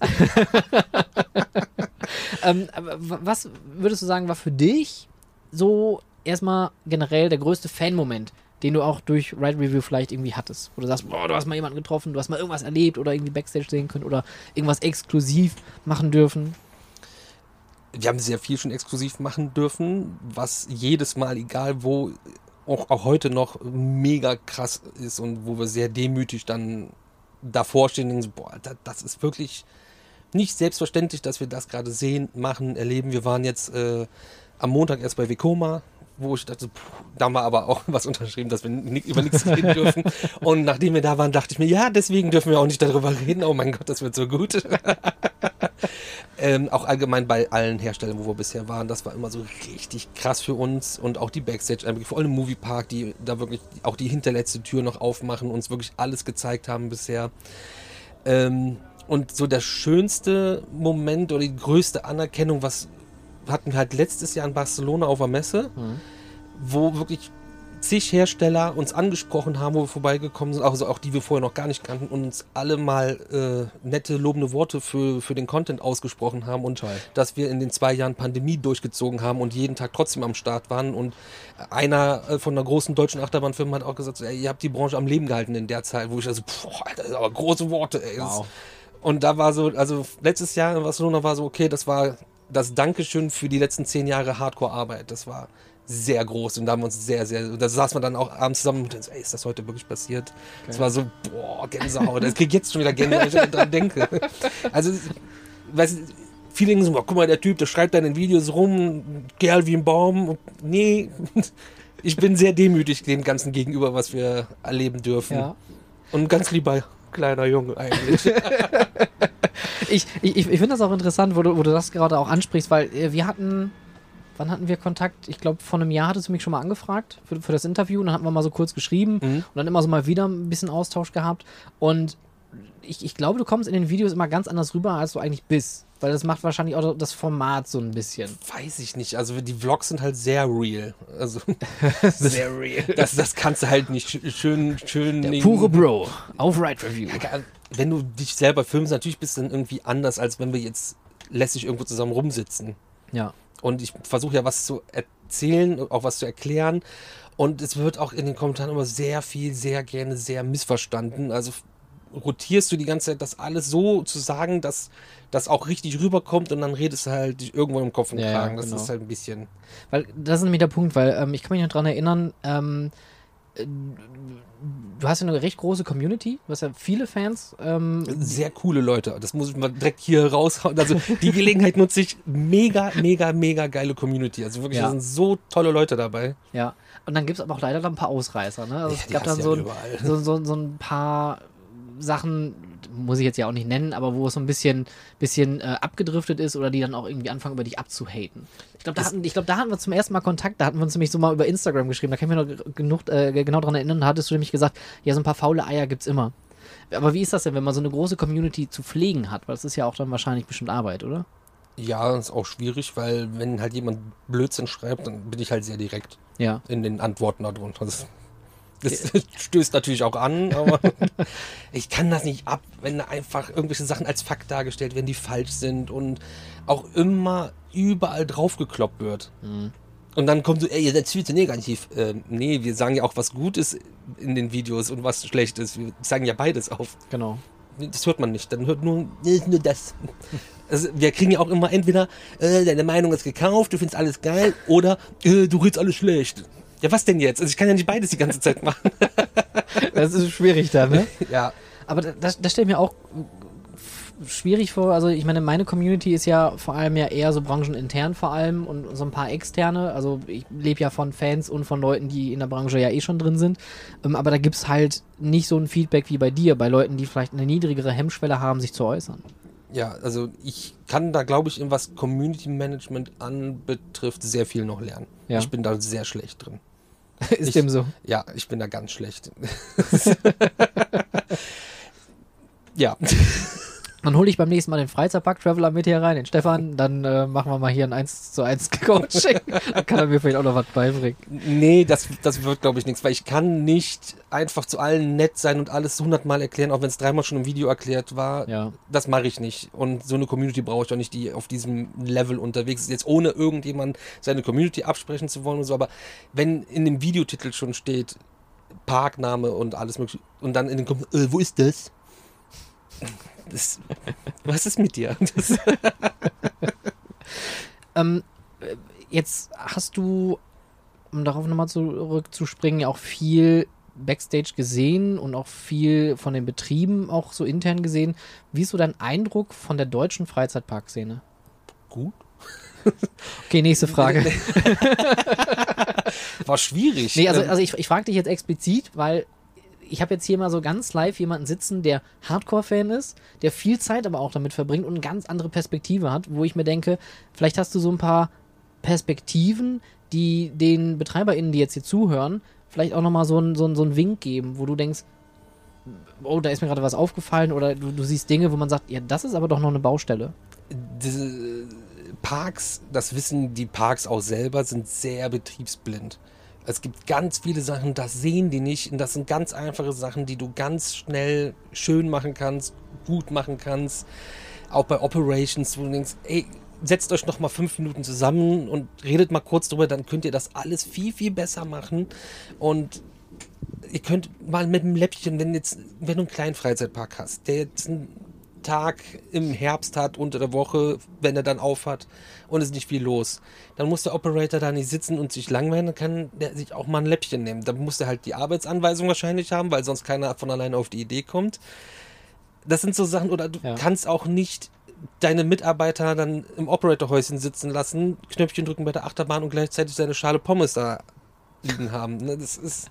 ähm, was würdest du sagen, war für dich so erstmal generell der größte Fan-Moment, den du auch durch Ride Review vielleicht irgendwie hattest? Wo du sagst, boah, du hast mal jemanden getroffen, du hast mal irgendwas erlebt oder irgendwie Backstage sehen können oder irgendwas exklusiv machen dürfen. Wir haben sehr viel schon exklusiv machen dürfen, was jedes Mal, egal wo, auch, auch heute noch mega krass ist und wo wir sehr demütig dann davor stehen und denken, so, boah, das, das ist wirklich nicht selbstverständlich, dass wir das gerade sehen, machen, erleben. Wir waren jetzt äh, am Montag erst bei Vekoma, wo ich dachte, da haben wir aber auch was unterschrieben, dass wir ni über nichts reden dürfen. Und nachdem wir da waren, dachte ich mir, ja, deswegen dürfen wir auch nicht darüber reden. Oh mein Gott, das wird so gut. ähm, auch allgemein bei allen Herstellern, wo wir bisher waren, das war immer so richtig krass für uns. Und auch die Backstage-Einblicke, vor allem im Moviepark, die da wirklich auch die hinterletzte Tür noch aufmachen, uns wirklich alles gezeigt haben bisher. Ähm, und so der schönste Moment oder die größte Anerkennung, was hatten wir halt letztes Jahr in Barcelona auf der Messe, wo wirklich zig Hersteller uns angesprochen haben, wo wir vorbeigekommen sind, also auch die wir vorher noch gar nicht kannten und uns alle mal äh, nette, lobende Worte für, für den Content ausgesprochen haben und Toll. dass wir in den zwei Jahren Pandemie durchgezogen haben und jeden Tag trotzdem am Start waren und einer äh, von einer großen deutschen Achterbahnfirma hat auch gesagt, ey, ihr habt die Branche am Leben gehalten in der Zeit, wo ich also, boah, Alter, das sind aber große Worte, ey. Wow. Und da war so, also letztes Jahr in Barcelona war so, okay, das war das Dankeschön für die letzten zehn Jahre Hardcore-Arbeit. Das war sehr groß und da haben wir uns sehr, sehr, da saß man dann auch abends zusammen und dann so, ey, ist das heute wirklich passiert? Es war so, boah, Gänsehaut. Ich krieg jetzt schon wieder Gänsehaut, wenn ich dran denke. Also, weißt du, viele denken so, boah, guck mal, der Typ, der schreibt da in Videos rum, Kerl wie ein Baum. Und nee, ich bin sehr demütig dem Ganzen gegenüber, was wir erleben dürfen. Ja. Und ganz lieber kleiner Junge eigentlich. Ich, ich, ich finde das auch interessant, wo du, wo du das gerade auch ansprichst, weil äh, wir hatten, wann hatten wir Kontakt? Ich glaube, vor einem Jahr hattest du mich schon mal angefragt für, für das Interview und dann hatten wir mal so kurz geschrieben Mhm. und dann immer so mal wieder ein bisschen Austausch gehabt. Und ich, ich glaube, du kommst in den Videos immer ganz anders rüber, als du eigentlich bist. Weil das macht wahrscheinlich auch das Format so ein bisschen. Weiß ich nicht. Also die Vlogs sind halt sehr real. Also Sehr real. das, das kannst du halt nicht sch- schön, schön. Der pure Bro auf Ride Review. Ja, Wenn du dich selber filmst, natürlich bist du dann irgendwie anders, als wenn wir jetzt lässig irgendwo zusammen rumsitzen. Ja. Und ich versuche ja was zu erzählen, auch was zu erklären. Und es wird auch in den Kommentaren immer sehr viel, sehr gerne, sehr missverstanden. Also rotierst du die ganze Zeit, das alles so zu sagen, dass das auch richtig rüberkommt und dann redest du halt irgendwo im Kopf und Ja, Kragen. Das genau. ist halt ein bisschen. Weil das ist nämlich der Punkt, weil ähm, ich kann mich noch dran erinnern, ähm, äh, du hast ja eine recht große Community, du hast ja viele Fans. Ähm, Sehr coole Leute. Das muss ich mal direkt hier raushauen. Also die Gelegenheit nutze ich. Mega, mega, mega geile Community. Also wirklich, Ja. da sind so tolle Leute dabei. ja. Und dann gibt es aber auch leider dann ein paar Ausreißer. Ne? Also Ja, es gab dann so, ja so, so, so ein paar Sachen, muss ich jetzt ja auch nicht nennen, aber wo es so ein bisschen, bisschen äh, abgedriftet ist oder die dann auch irgendwie anfangen, über dich abzuhaten. Ich glaube, da, Es- hatten, ich glaub, da hatten wir zum ersten Mal Kontakt, da hatten wir uns nämlich so mal über Instagram geschrieben, da kann ich mich noch genug, äh, genau dran erinnern, da hattest du nämlich gesagt, ja, so ein paar faule Eier gibt's immer. Aber wie ist das denn, wenn man so eine große Community zu pflegen hat? Weil das ist ja auch dann wahrscheinlich bestimmt Arbeit, oder? Ja, ist auch schwierig, weil wenn halt jemand Blödsinn schreibt, dann bin ich halt sehr direkt Ja. in den Antworten darunter. Das, das stößt natürlich auch an, aber ich kann das nicht ab, wenn einfach irgendwelche Sachen als Fakt dargestellt werden, die falsch sind und auch immer überall draufgekloppt wird. Und dann kommt so, ey, ihr seid viel zu negativ. Äh, nee, wir sagen ja auch, was gut ist in den Videos und was schlecht ist. Wir sagen ja beides auf. Genau. Das hört man nicht. Dann hört nur, nur das. Also, wir kriegen ja auch immer entweder, äh, deine Meinung ist gekauft, du findest alles geil, oder äh, du redest alles schlecht. Ja, was denn jetzt? Also ich kann ja nicht beides die ganze Zeit machen. Das ist schwierig da, ne? ja. Aber da- das, das stelle ich mir auch schwierig vor. Also ich meine, meine Community ist ja vor allem ja eher so branchenintern vor allem und so ein paar externe. Also ich lebe ja von Fans und von Leuten, die in der Branche ja eh schon drin sind. Ähm, aber da gibt es halt nicht so ein Feedback wie bei dir, bei Leuten, die vielleicht eine niedrigere Hemmschwelle haben, sich zu äußern. Ja, also ich kann da, glaube ich, in was Community Management anbetrifft, sehr viel noch lernen. Ja. Ich bin da sehr schlecht drin. ist Ich- dem so. Ja, ich bin da ganz schlecht. ja. Dann hole ich beim nächsten Mal den Freizeitpark-Traveler mit hier rein, den Stefan. Dann äh, machen wir mal hier ein 1 zu 1 Coaching. Dann kann er mir vielleicht auch noch was beibringen. Nee, das, das wird, glaube ich, nichts, weil ich kann nicht einfach zu allen nett sein und alles hundertmal erklären, auch wenn es dreimal schon im Video erklärt war. Ja. Das mache ich nicht. Und so eine Community brauche ich auch nicht, die auf diesem Level unterwegs ist. Jetzt ohne irgendjemand seine Community absprechen zu wollen und so. Aber wenn in dem Videotitel schon steht, Parkname und alles mögliche, und dann in den Kommentaren, äh, wo ist das? Das was ist mit dir? Ähm, äh, jetzt hast du, um darauf nochmal zurückzuspringen, ja auch viel Backstage gesehen und auch viel von den Betrieben auch so intern gesehen. Wie ist so dein Eindruck von der deutschen Freizeitparkszene? gut. Okay, nächste Frage. War schwierig. Nee, also, Ähm, also ich, ich frage dich jetzt explizit, weil ich habe jetzt hier mal so ganz live jemanden sitzen, der Hardcore-Fan ist, der viel Zeit aber auch damit verbringt und eine ganz andere Perspektive hat, wo ich mir denke, vielleicht hast du so ein paar Perspektiven, die den BetreiberInnen, die jetzt hier zuhören, vielleicht auch nochmal so einen so so einen Wink geben, wo du denkst, oh, da ist mir gerade was aufgefallen oder du, du siehst Dinge, wo man sagt, ja, das ist aber doch noch eine Baustelle. diese Parks, das wissen die Parks auch selber, sind sehr betriebsblind. Es gibt ganz viele Sachen, das sehen die nicht. Und das sind ganz einfache Sachen, die du ganz schnell schön machen kannst, gut machen kannst. Auch bei Operations, wo du denkst, ey, setzt euch noch mal fünf Minuten zusammen und redet mal kurz drüber, dann könnt ihr das alles viel, viel besser machen. Und ihr könnt mal mit dem Läppchen, wenn jetzt, wenn du einen kleinen Freizeitpark hast, der jetzt einen Tag im Herbst hat, unter der Woche, wenn er dann aufhat und es ist nicht viel los, dann muss der Operator da nicht sitzen und sich langweilen, dann kann der sich auch mal ein Läppchen nehmen. Dann muss er halt die Arbeitsanweisung wahrscheinlich haben, weil sonst keiner von alleine auf die Idee kommt. Das sind so Sachen, oder du Ja. kannst auch nicht deine Mitarbeiter dann im Operatorhäuschen sitzen lassen, Knöpfchen drücken bei der Achterbahn und gleichzeitig seine Schale Pommes da liegen haben. ne? Das ist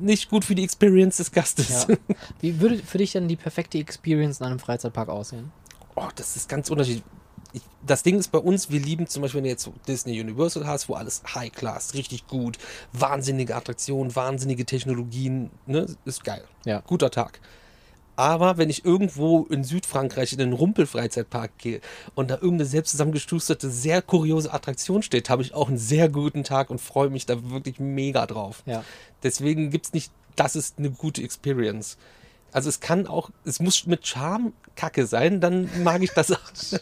nicht gut für die Experience des Gastes. Ja. Wie würde für dich denn die perfekte Experience in einem Freizeitpark aussehen? Oh, das ist ganz unterschiedlich. Ich, das Ding ist bei uns, wir lieben zum Beispiel, wenn du jetzt Disney Universal hast, wo alles High Class, richtig gut, wahnsinnige Attraktionen, wahnsinnige Technologien, ne, ist geil. Ja. Guter Tag. Aber wenn ich irgendwo in Südfrankreich in einen Rumpelfreizeitpark gehe und da irgendeine selbst zusammengestusterte, sehr kuriose Attraktion steht, habe ich auch einen sehr guten Tag und freue mich da wirklich mega drauf. Ja. Deswegen gibt es nicht, das ist eine gute Experience. Also es kann auch, es muss mit Charme Kacke sein, dann mag ich das auch.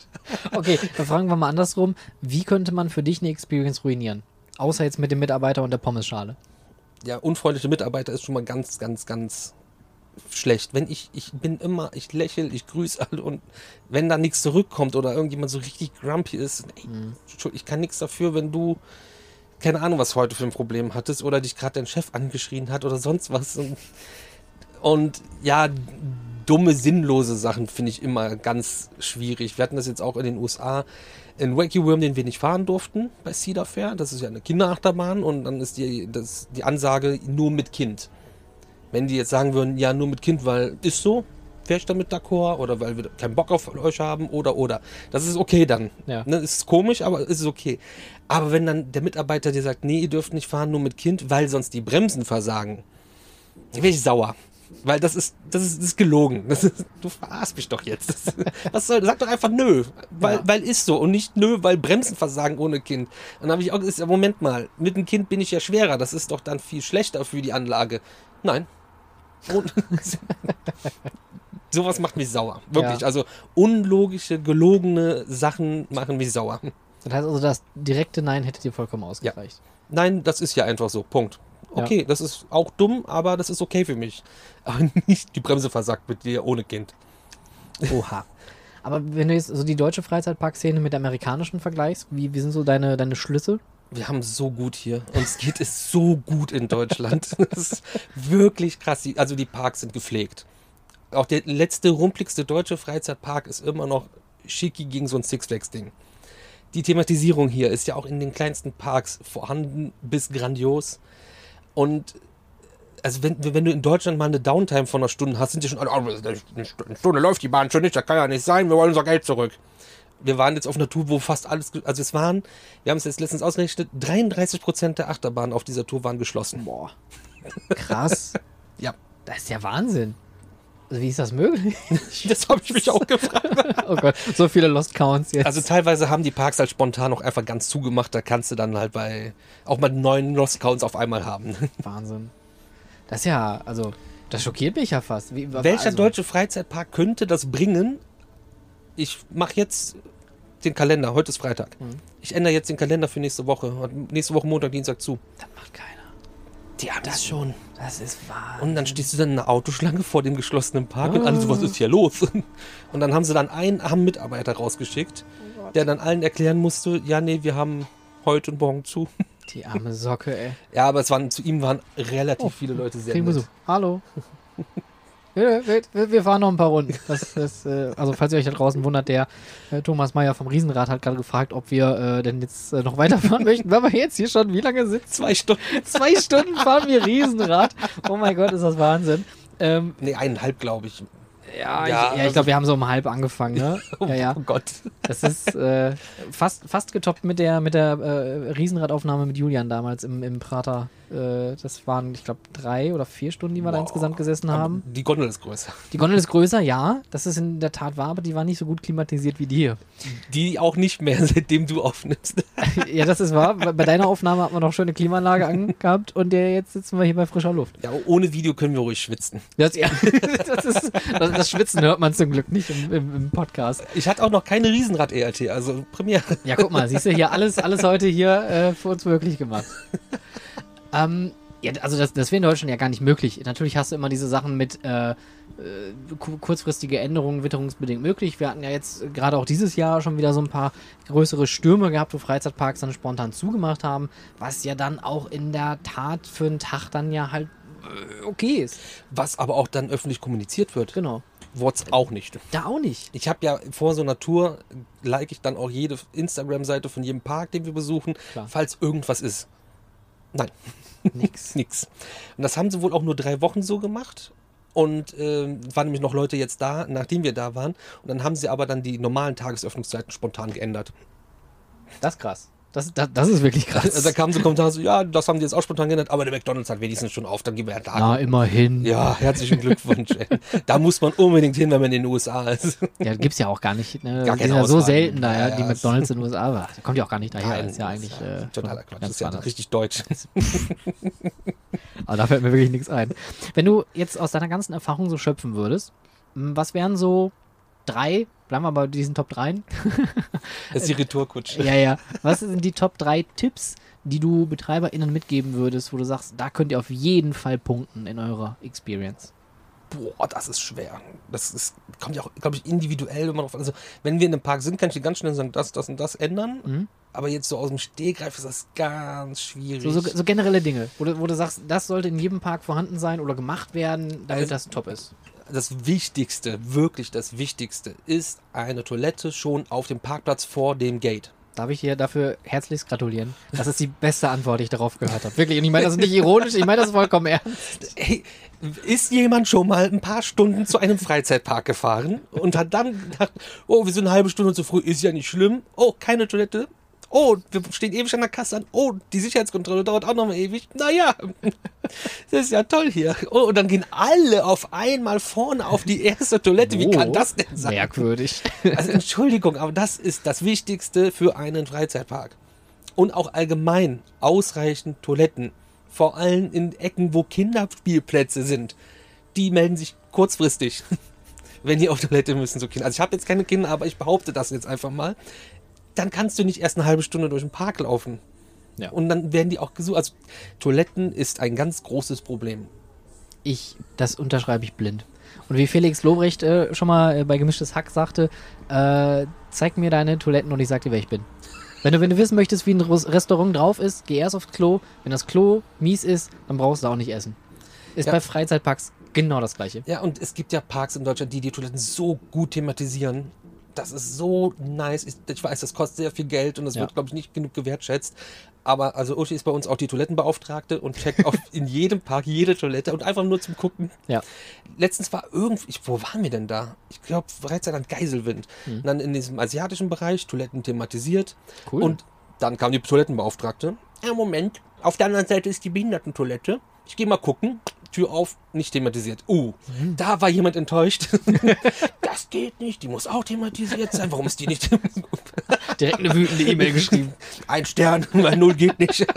Okay, dann fragen wir mal andersrum. Wie könnte man für dich eine Experience ruinieren? Außer jetzt mit dem Mitarbeiter und der Pommesschale. ja, unfreundliche Mitarbeiter ist schon mal ganz, ganz, ganz schlecht. Wenn ich, ich bin immer, ich lächle, ich grüße alle und wenn da nichts zurückkommt oder irgendjemand so richtig grumpy ist, ey, Entschu- ich kann nichts dafür, wenn du keine Ahnung, was heute für ein Problem hattest oder dich gerade dein Chef angeschrien hat oder sonst was. Und, und ja, dumme, sinnlose Sachen finde ich immer ganz schwierig. Wir hatten das jetzt auch in den USA. In Wacky Worm, den wir nicht fahren durften bei Cedar Fair. Das ist ja eine Kinderachterbahn und dann ist die, das, die Ansage nur mit Kind. Wenn die jetzt sagen würden, ja, nur mit Kind, weil ist so, wäre ich damit d'accord oder weil wir keinen Bock auf euch haben oder oder. Das ist okay dann. Ja. Ne, ist komisch, aber es ist okay. Aber wenn dann der Mitarbeiter dir sagt, nee, ihr dürft nicht fahren, nur mit Kind, weil sonst die Bremsen versagen, dann wäre ich sauer. Weil das ist, das ist, das ist gelogen. Das ist, du verarschst mich doch jetzt. Das, was soll, sag doch einfach nö. Weil, Ja. weil ist so. Und nicht nö, weil Bremsen versagen ohne Kind. Und dann habe ich auch gesagt, Moment mal, mit dem Kind bin ich ja schwerer. Das ist doch dann viel schlechter für die Anlage. Nein. Sowas macht mich sauer. Wirklich. Ja. Also unlogische, gelogene Sachen machen mich sauer. Das heißt also, das direkte Nein hätte dir vollkommen ausgereicht. Nein, das ist ja einfach so. Punkt. Okay, das ist auch dumm, aber das ist okay für mich. Aber nicht die Bremse versagt mit dir ohne Kind. Oha. Aber wenn du jetzt so die deutsche Freizeitparkszene mit der amerikanischen vergleichst, wie, wie sind so deine, deine Schlüsse? Wir haben so gut hier. Uns geht es so gut in Deutschland. Das ist wirklich krass. Also die Parks sind gepflegt. Auch der letzte, rumpligste deutsche Freizeitpark ist immer noch schicki gegen so ein Six Flags-Ding. Die Thematisierung hier ist ja auch in den kleinsten Parks vorhanden bis grandios. Und also wenn, wenn du in Deutschland mal eine Downtime von einer Stunde hast, sind die schon alle, oh, eine Stunde läuft die Bahn schon nicht, das kann ja nicht sein, wir wollen unser Geld zurück. Wir waren jetzt auf einer Tour, wo fast alles, also es waren, wir haben es jetzt letztens ausgerechnet, 33 Prozent der Achterbahnen auf dieser Tour waren geschlossen. Boah. Krass. Ja, Das ist ja Wahnsinn. Also wie ist das möglich? das habe ich mich auch gefragt. oh Gott, so viele Lost Counts jetzt. Also teilweise haben die Parks halt spontan auch einfach ganz zugemacht, da kannst du dann halt bei auch mal neun Lost Counts auf einmal haben. Wahnsinn. Das ist ja, also, das schockiert mich ja fast. Wie, Welcher also, deutsche Freizeitpark könnte das bringen? Ich mache jetzt den Kalender, heute ist Freitag. Mhm. Ich ändere jetzt den Kalender für nächste Woche. Nächste Woche Montag, Dienstag zu. Das macht keiner. Die haben das schon. Das ist wahr. Und dann stehst du dann in einer Autoschlange vor dem geschlossenen Park und alle so, was ist hier los? Und dann haben sie dann einen armen Mitarbeiter rausgeschickt, der dann allen erklären musste, ja, nee, wir haben heute und morgen zu. Die arme Socke, ey. Ja, aber es waren, zu ihm waren relativ viele Leute sehr Kriegen nett. so. Hallo. Wir, wir, wir fahren noch ein paar Runden. Das, das, äh, also falls ihr euch da draußen wundert, der äh, Thomas Meyer vom Riesenrad hat gerade gefragt, ob wir äh, denn jetzt äh, noch weiterfahren möchten, weil wir jetzt hier schon wie lange sitzen? Zwei Stunden. Zwei Stunden fahren wir Riesenrad. Oh mein Gott, ist das Wahnsinn. Ähm, Nee, eineinhalb, glaube ich. Ja, Ja, ich, ja, ich also- glaube, wir haben so um halb angefangen, ne? Ja, ja. Oh Gott. Das ist äh, fast, fast getoppt mit der, mit der äh, Riesenradaufnahme mit Julian damals im, im Prater. Äh, das waren, ich glaube, drei oder vier Stunden, die wir da Boah. insgesamt gesessen Aber haben. Die Gondel ist größer. Die Gondel ist größer, ja. Das ist in der Tat wahr, aber die war nicht so gut klimatisiert wie die hier. Die auch nicht mehr, seitdem du aufnimmst. ja, das ist wahr. Bei bei deiner Aufnahme hat man noch schöne Klimaanlage angehabt und der, jetzt sitzen wir hier bei frischer Luft. Ja, ohne Video können wir ruhig schwitzen. Das, ja, das, ist, das, das Schwitzen hört man zum Glück nicht im, im, im Podcast. Ich hatte auch noch keine Riesenrad-ERT, also Premiere. Ja, guck mal, siehst du hier alles, alles heute hier äh, für uns möglich gemacht. ähm, ja, also das, das wäre in Deutschland ja gar nicht möglich. Natürlich hast du immer diese Sachen mit äh, äh, ku- kurzfristige Änderungen witterungsbedingt möglich. Wir hatten ja jetzt gerade auch dieses Jahr schon wieder so ein paar größere Stürme gehabt, wo Freizeitparks dann spontan zugemacht haben, was ja dann auch in der Tat für einen Tag dann ja halt okay ist. Was aber auch dann öffentlich kommuniziert wird. Genau. Wurz auch nicht. Da auch nicht. Ich habe ja vor so einer Tour, like ich dann auch jede Instagram-Seite von jedem Park, den wir besuchen, Klar. falls irgendwas ist. Nein, Nix. nix. Und das haben sie wohl auch nur drei Wochen so gemacht. Und ähm, waren nämlich noch Leute jetzt da, nachdem wir da waren. Und dann haben sie aber dann die normalen Tagesöffnungszeiten spontan geändert. Das ist krass. Das, das, das ist wirklich krass. Also da kamen so Kommentare so, ja, das haben die jetzt auch spontan geändert, aber der McDonalds hat wenigstens schon auf, dann gehen wir ja da. Na, immerhin. Ja, herzlichen Glückwunsch. Da muss man unbedingt hin, wenn man in den USA ist. Ja, gibt's ja auch gar nicht. Ne? Gar die sind ja so selten da, ja, Ja, die McDonalds in den USA. Da kommt ja auch gar nicht daher. Nein, das ist ja eigentlich äh, totaler Quatsch. Das ist ja richtig deutsch. Aber da fällt mir wirklich nichts ein. Wenn du jetzt aus deiner ganzen Erfahrung so schöpfen würdest, was wären so drei, bleiben wir bei diesen Top 3? Das ist die Retourkutsche. ja, ja. Was sind die Top 3 Tipps, die du BetreiberInnen mitgeben würdest, wo du sagst, da könnt ihr auf jeden Fall punkten in eurer Experience? Boah, das ist schwer. Das ist, kommt ja auch, glaube ich, individuell immer drauf an. Also, wenn wir in einem Park sind, kann ich dir ganz schnell sagen, das, das und das ändern. Mhm. Aber jetzt so aus dem Stehgreif ist das ganz schwierig. So, so, so generelle Dinge, wo du, wo du sagst, das sollte in jedem Park vorhanden sein oder gemacht werden, damit Also- das top ist. Das Wichtigste, wirklich das Wichtigste, ist eine Toilette schon auf dem Parkplatz vor dem Gate. Darf ich hier dafür herzlichst gratulieren? Das ist die beste Antwort, die ich darauf gehört habe. Wirklich. Und ich meine das nicht ironisch, ich meine das vollkommen ernst. Hey, ist jemand schon mal ein paar Stunden zu einem Freizeitpark gefahren und hat dann gedacht, oh, wir sind eine halbe Stunde zu früh, ist ja nicht schlimm. Oh, keine Toilette. Oh, wir stehen ewig an der Kasse an. Oh, die Sicherheitskontrolle dauert auch noch mal ewig. Naja, das ist ja toll hier. Oh, und dann gehen alle auf einmal vorne auf die erste Toilette. Wie Oh, kann das denn sein? Merkwürdig. Also Entschuldigung, aber das ist das Wichtigste für einen Freizeitpark. Und auch allgemein ausreichend Toiletten. Vor allem in Ecken, wo Kinderspielplätze sind. Die melden sich kurzfristig, wenn die auf Toilette müssen. So Kinder. Also ich habe jetzt keine Kinder, aber ich behaupte das jetzt einfach mal. Dann kannst du nicht erst eine halbe Stunde durch den Park laufen. Ja. Und dann werden die auch gesucht. Also Toiletten ist ein ganz großes Problem. Ich, das unterschreibe ich blind. Und wie Felix Lobrecht äh, schon mal äh, bei Gemischtes Hack sagte, äh, zeig mir deine Toiletten und ich sag dir, wer ich bin. Wenn du, wenn du wissen möchtest, wie ein Restaurant drauf ist, geh erst aufs Klo. Wenn das Klo mies ist, dann brauchst du auch nicht essen. Ist Ja. bei Freizeitparks genau das gleiche. Ja, und es gibt ja Parks in Deutschland, die die Toiletten so gut thematisieren. Das ist so nice. Ich, ich weiß, das kostet sehr viel Geld und das Ja. wird, glaube ich, nicht genug gewertschätzt. Aber also Uschi ist bei uns auch die Toilettenbeauftragte und checkt auf in jedem Park jede Toilette und einfach nur zum Gucken. Ja. Letztens war irgendwie, wo waren wir denn da? Ich glaube, Freizeitland Geiselwind. Und dann in diesem asiatischen Bereich Toiletten thematisiert. Cool. Und dann kam die Toilettenbeauftragte. Ja, Moment, auf der anderen Seite ist die Behindertentoilette. Ich gehe mal gucken. Tür auf, nicht thematisiert. Uh, da war jemand enttäuscht. das geht nicht, die muss auch thematisiert sein. Warum ist die nicht? Direkt eine wütende E-Mail geschrieben. Ein Stern, weil null geht nicht.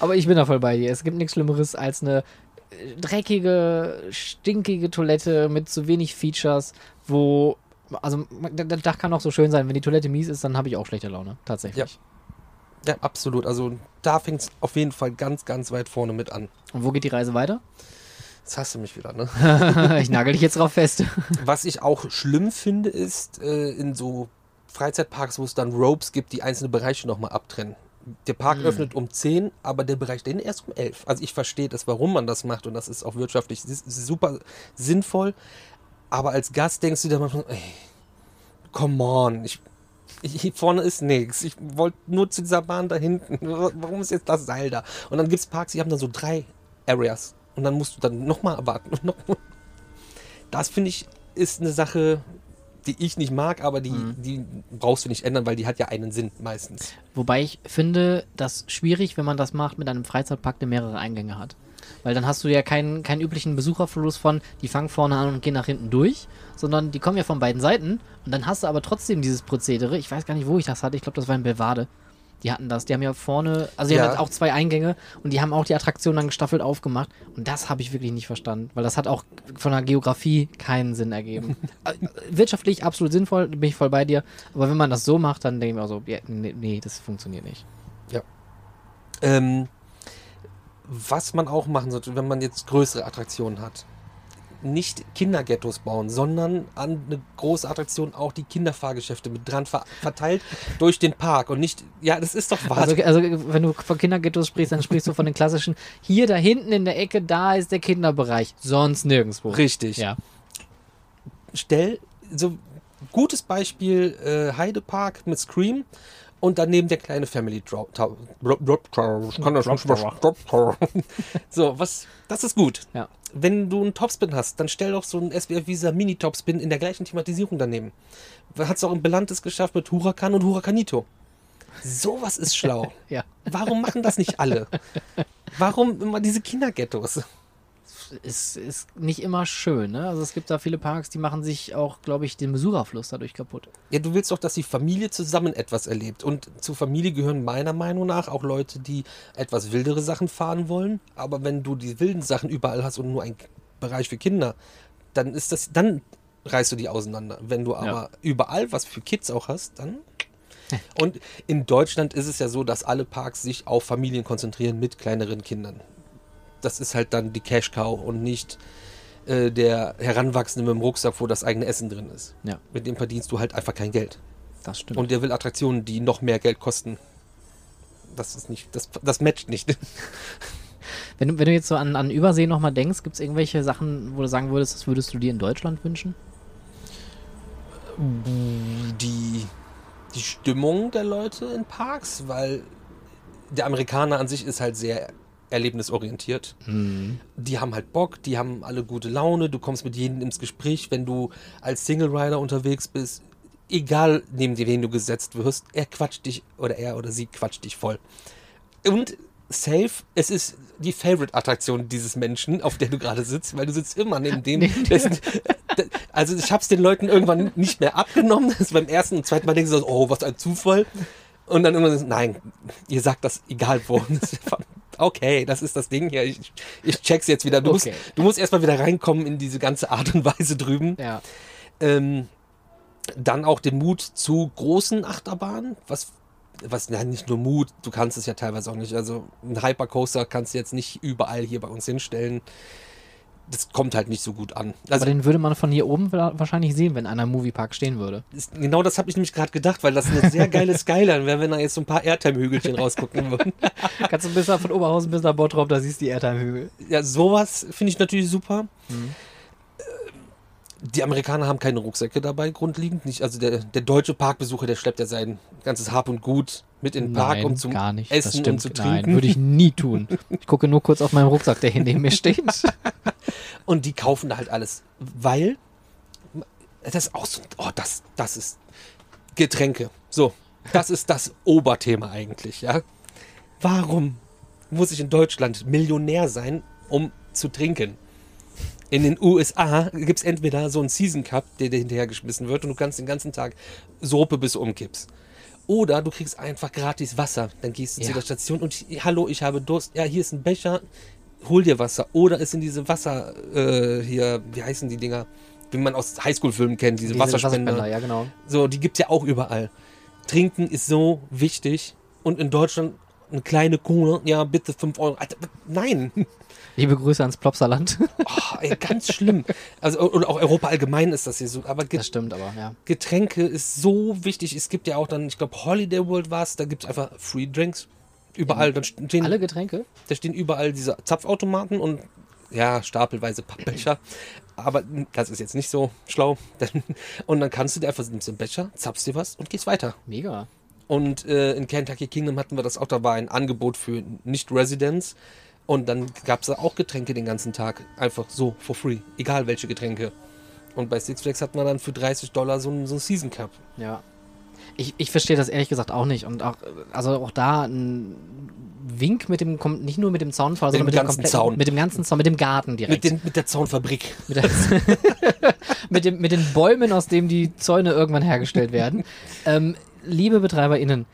Aber ich bin da voll bei dir. Es gibt nichts Schlimmeres als eine äh, dreckige, stinkige Toilette mit zu wenig Features, wo. Also, der der Dach kann auch so schön sein. Wenn die Toilette mies ist, dann habe ich auch schlechte Laune. Tatsächlich. Ja, absolut. Also da fängt es auf jeden Fall ganz, ganz weit vorne mit an. Und wo geht die Reise weiter? Jetzt hast du mich wieder, ne? ich nagel dich jetzt drauf fest. Was ich auch schlimm finde, ist äh, in so Freizeitparks, wo es dann Ropes gibt, die einzelne Bereiche nochmal abtrennen. Der Park öffnet um 10, aber der Bereich dahin erst um 11. Also ich verstehe das, warum man das macht und das ist auch wirtschaftlich super sinnvoll. Aber als Gast denkst du dir manchmal, ey, come on, ich, hier vorne ist nichts. Ich wollte nur zu dieser Bahn da hinten. Warum ist jetzt das Seil da? Und dann gibt es Parks, die haben dann so drei Areas. Und dann musst du dann nochmal warten. Das finde ich ist eine Sache, die ich nicht mag, aber die, die brauchst du nicht ändern, weil die hat ja einen Sinn meistens. Wobei ich finde, das schwierig, wenn man das macht mit einem Freizeitpark, der mehrere Eingänge hat. Weil dann hast du ja keinen, keinen üblichen Besucherverlust von, die fangen vorne an und gehen nach hinten durch, sondern die kommen ja von beiden Seiten und dann hast du aber trotzdem dieses Prozedere. Ich weiß gar nicht, wo ich das hatte. Ich glaube, das war in Belvade. Die hatten das. Die haben ja vorne, also die Ja. haben halt auch zwei Eingänge und die haben auch die Attraktion dann gestaffelt aufgemacht. Und das habe ich wirklich nicht verstanden, weil das hat auch von der Geografie keinen Sinn ergeben. Äh, Wirtschaftlich absolut sinnvoll, bin ich voll bei dir. Aber wenn man das so macht, dann denke ich mir auch so, ja, nee, nee, das funktioniert nicht. Ähm, was man auch machen sollte, wenn man jetzt größere Attraktionen hat. Nicht Kinderghettos bauen, sondern an eine große Attraktion auch die Kinderfahrgeschäfte mit dran ver verteilt durch den Park und nicht, ja, das ist doch wahr. Also, also wenn du von Kinderghettos sprichst, dann sprichst du von den klassischen, hier da hinten in der Ecke, da ist der Kinderbereich, sonst nirgendwo. Richtig. Ja. Stell, so gutes Beispiel äh, Heidepark mit Scream und daneben der kleine Family Drop. So, was, das ist gut. Ja. Wenn du einen Topspin hast, dann stell doch so einen SBF Visa Mini Topspin in der gleichen Thematisierung daneben. Hat es auch in Belantes geschafft mit Huracan und Huracanito. Sowas ist schlau. Ja. Warum machen das nicht alle? Warum immer diese Kinderghettos? Ist, ist nicht immer schön, ne? Also es gibt da viele Parks, die machen sich auch, glaube ich, den Besucherfluss dadurch kaputt. Ja, du willst doch, dass die Familie zusammen etwas erlebt. Und zur Familie gehören meiner Meinung nach auch Leute, die etwas wildere Sachen fahren wollen. Aber wenn du die wilden Sachen überall hast und nur einen Bereich für Kinder, dann ist das, dann reißt du die auseinander. Wenn du aber überall was für Kids auch hast, dann. Und in Deutschland ist es ja so, dass alle Parks sich auf Familien konzentrieren mit kleineren Kindern. Das ist halt dann die Cash Cow und nicht äh, der Heranwachsende mit dem Rucksack, wo das eigene Essen drin ist. Ja, Mit dem verdienst du halt einfach kein Geld. das stimmt. Und der will Attraktionen, die noch mehr Geld kosten. Das ist nicht, das, das matcht nicht. wenn, du, wenn du jetzt so an, an Übersee nochmal denkst, gibt es irgendwelche Sachen, wo du sagen würdest, das würdest du dir in Deutschland wünschen? Die, die Stimmung der Leute in Parks, weil der Amerikaner an sich ist halt sehr erlebnisorientiert. Die haben halt Bock, die haben alle gute Laune, du kommst mit jedem ins Gespräch, wenn du als Single Rider unterwegs bist. egal neben wen du gesetzt wirst, er quatscht dich oder er oder sie quatscht dich voll. Und safe, es ist die Favorite-Attraktion dieses Menschen, auf der du gerade sitzt, weil du sitzt immer neben dem. dessen, also ich habe es den Leuten irgendwann nicht mehr abgenommen. Das beim ersten und zweiten Mal denkst du so, oh, was ein Zufall. Und dann irgendwann nein, ihr sagt das egal wo. Okay, das ist das Ding hier. Ich, ich check's jetzt wieder. Du Okay. musst, du musst erstmal wieder reinkommen in diese ganze Art und Weise drüben. Ja. Ähm, dann auch den Mut zu großen Achterbahnen, was, was, ja, nicht nur Mut, du kannst es ja teilweise auch nicht. Also ein Hypercoaster kannst du jetzt nicht überall hier bei uns hinstellen. Das kommt halt nicht so gut an. Also Aber den würde man von hier oben wa- wahrscheinlich sehen, wenn einer im Moviepark stehen würde. ist, genau das habe ich nämlich gerade gedacht, weil das eine sehr geile Skyline wäre, wenn da jetzt so ein paar Airtime-Hügelchen rausgucken würden. Kannst du bis nach von Oberhausen bis nach Bottrop, da siehst du die Airtime-Hügel. Ja, sowas finde ich natürlich super. Ähm, Die Amerikaner haben keine Rucksäcke dabei, grundlegend nicht. Also der, der deutsche Parkbesucher, der schleppt ja sein ganzes Hab und Gut mit in den Park, Nein, um das Essen und zu trinken. Nein, würde ich nie tun. Ich gucke nur kurz auf meinen Rucksack, der hier neben mir steht. Und die kaufen da halt alles, weil das ist auch so, oh, das, das ist Getränke. So, das ist das Oberthema eigentlich, ja. Warum muss ich in Deutschland Millionär sein, um zu trinken? In den USA gibt es entweder so einen Season Cup, der dir hinterhergeschmissen wird und du kannst den ganzen Tag Suppe bis du umkippst. Oder du kriegst einfach gratis Wasser. Dann gehst du zu Ja. der Station und hallo, ich habe Durst. Ja, hier ist ein Becher, hol dir Wasser. Oder es sind diese Wasser, äh, hier, wie heißen die Dinger? Wie man aus Highschool-Filmen kennt, diese, Diese Wasserspender. ja, genau. So, die gibt's ja auch überall. Trinken ist so wichtig. Und in Deutschland eine kleine Cola, ja, bitte 5 Euro. Alter, nein. Liebe Grüße ans Plopsaland. Oh, ey, ganz schlimm. Also, und auch Europa allgemein ist das hier so. Aber Das stimmt aber, ja. Getränke ist so wichtig. Es gibt ja auch dann, ich glaube, Holiday World war es, da gibt's einfach Free Drinks. Überall. Dann stehen, Alle Getränke? da stehen überall diese Zapfautomaten und ja, stapelweise Pappbecher. Aber das ist jetzt nicht so schlau. Und dann kannst du dir einfach nimmst den Becher, zapfst dir was und gehst weiter. Mega. Und äh, in Kentucky Kingdom hatten wir das auch, da war ein Angebot für Nicht-Residents. Und dann gab es da auch Getränke den ganzen Tag. Einfach so, for free. Egal welche Getränke. Und bei Six Flags hat man dann für 30 Dollar so einen so einen Season Cup. Ja. Ich, ich verstehe das ehrlich gesagt auch nicht. Und auch, also auch da ein Wink mit dem, nicht nur mit dem Zaunfall, Mit sondern mit dem ganzen Zaun. mit dem ganzen Zaun, mit dem Garten direkt. Mit, den, mit der Zaunfabrik. mit, der, mit, dem, mit den Bäumen, aus denen die Zäune irgendwann hergestellt werden. ähm, liebe BetreiberInnen,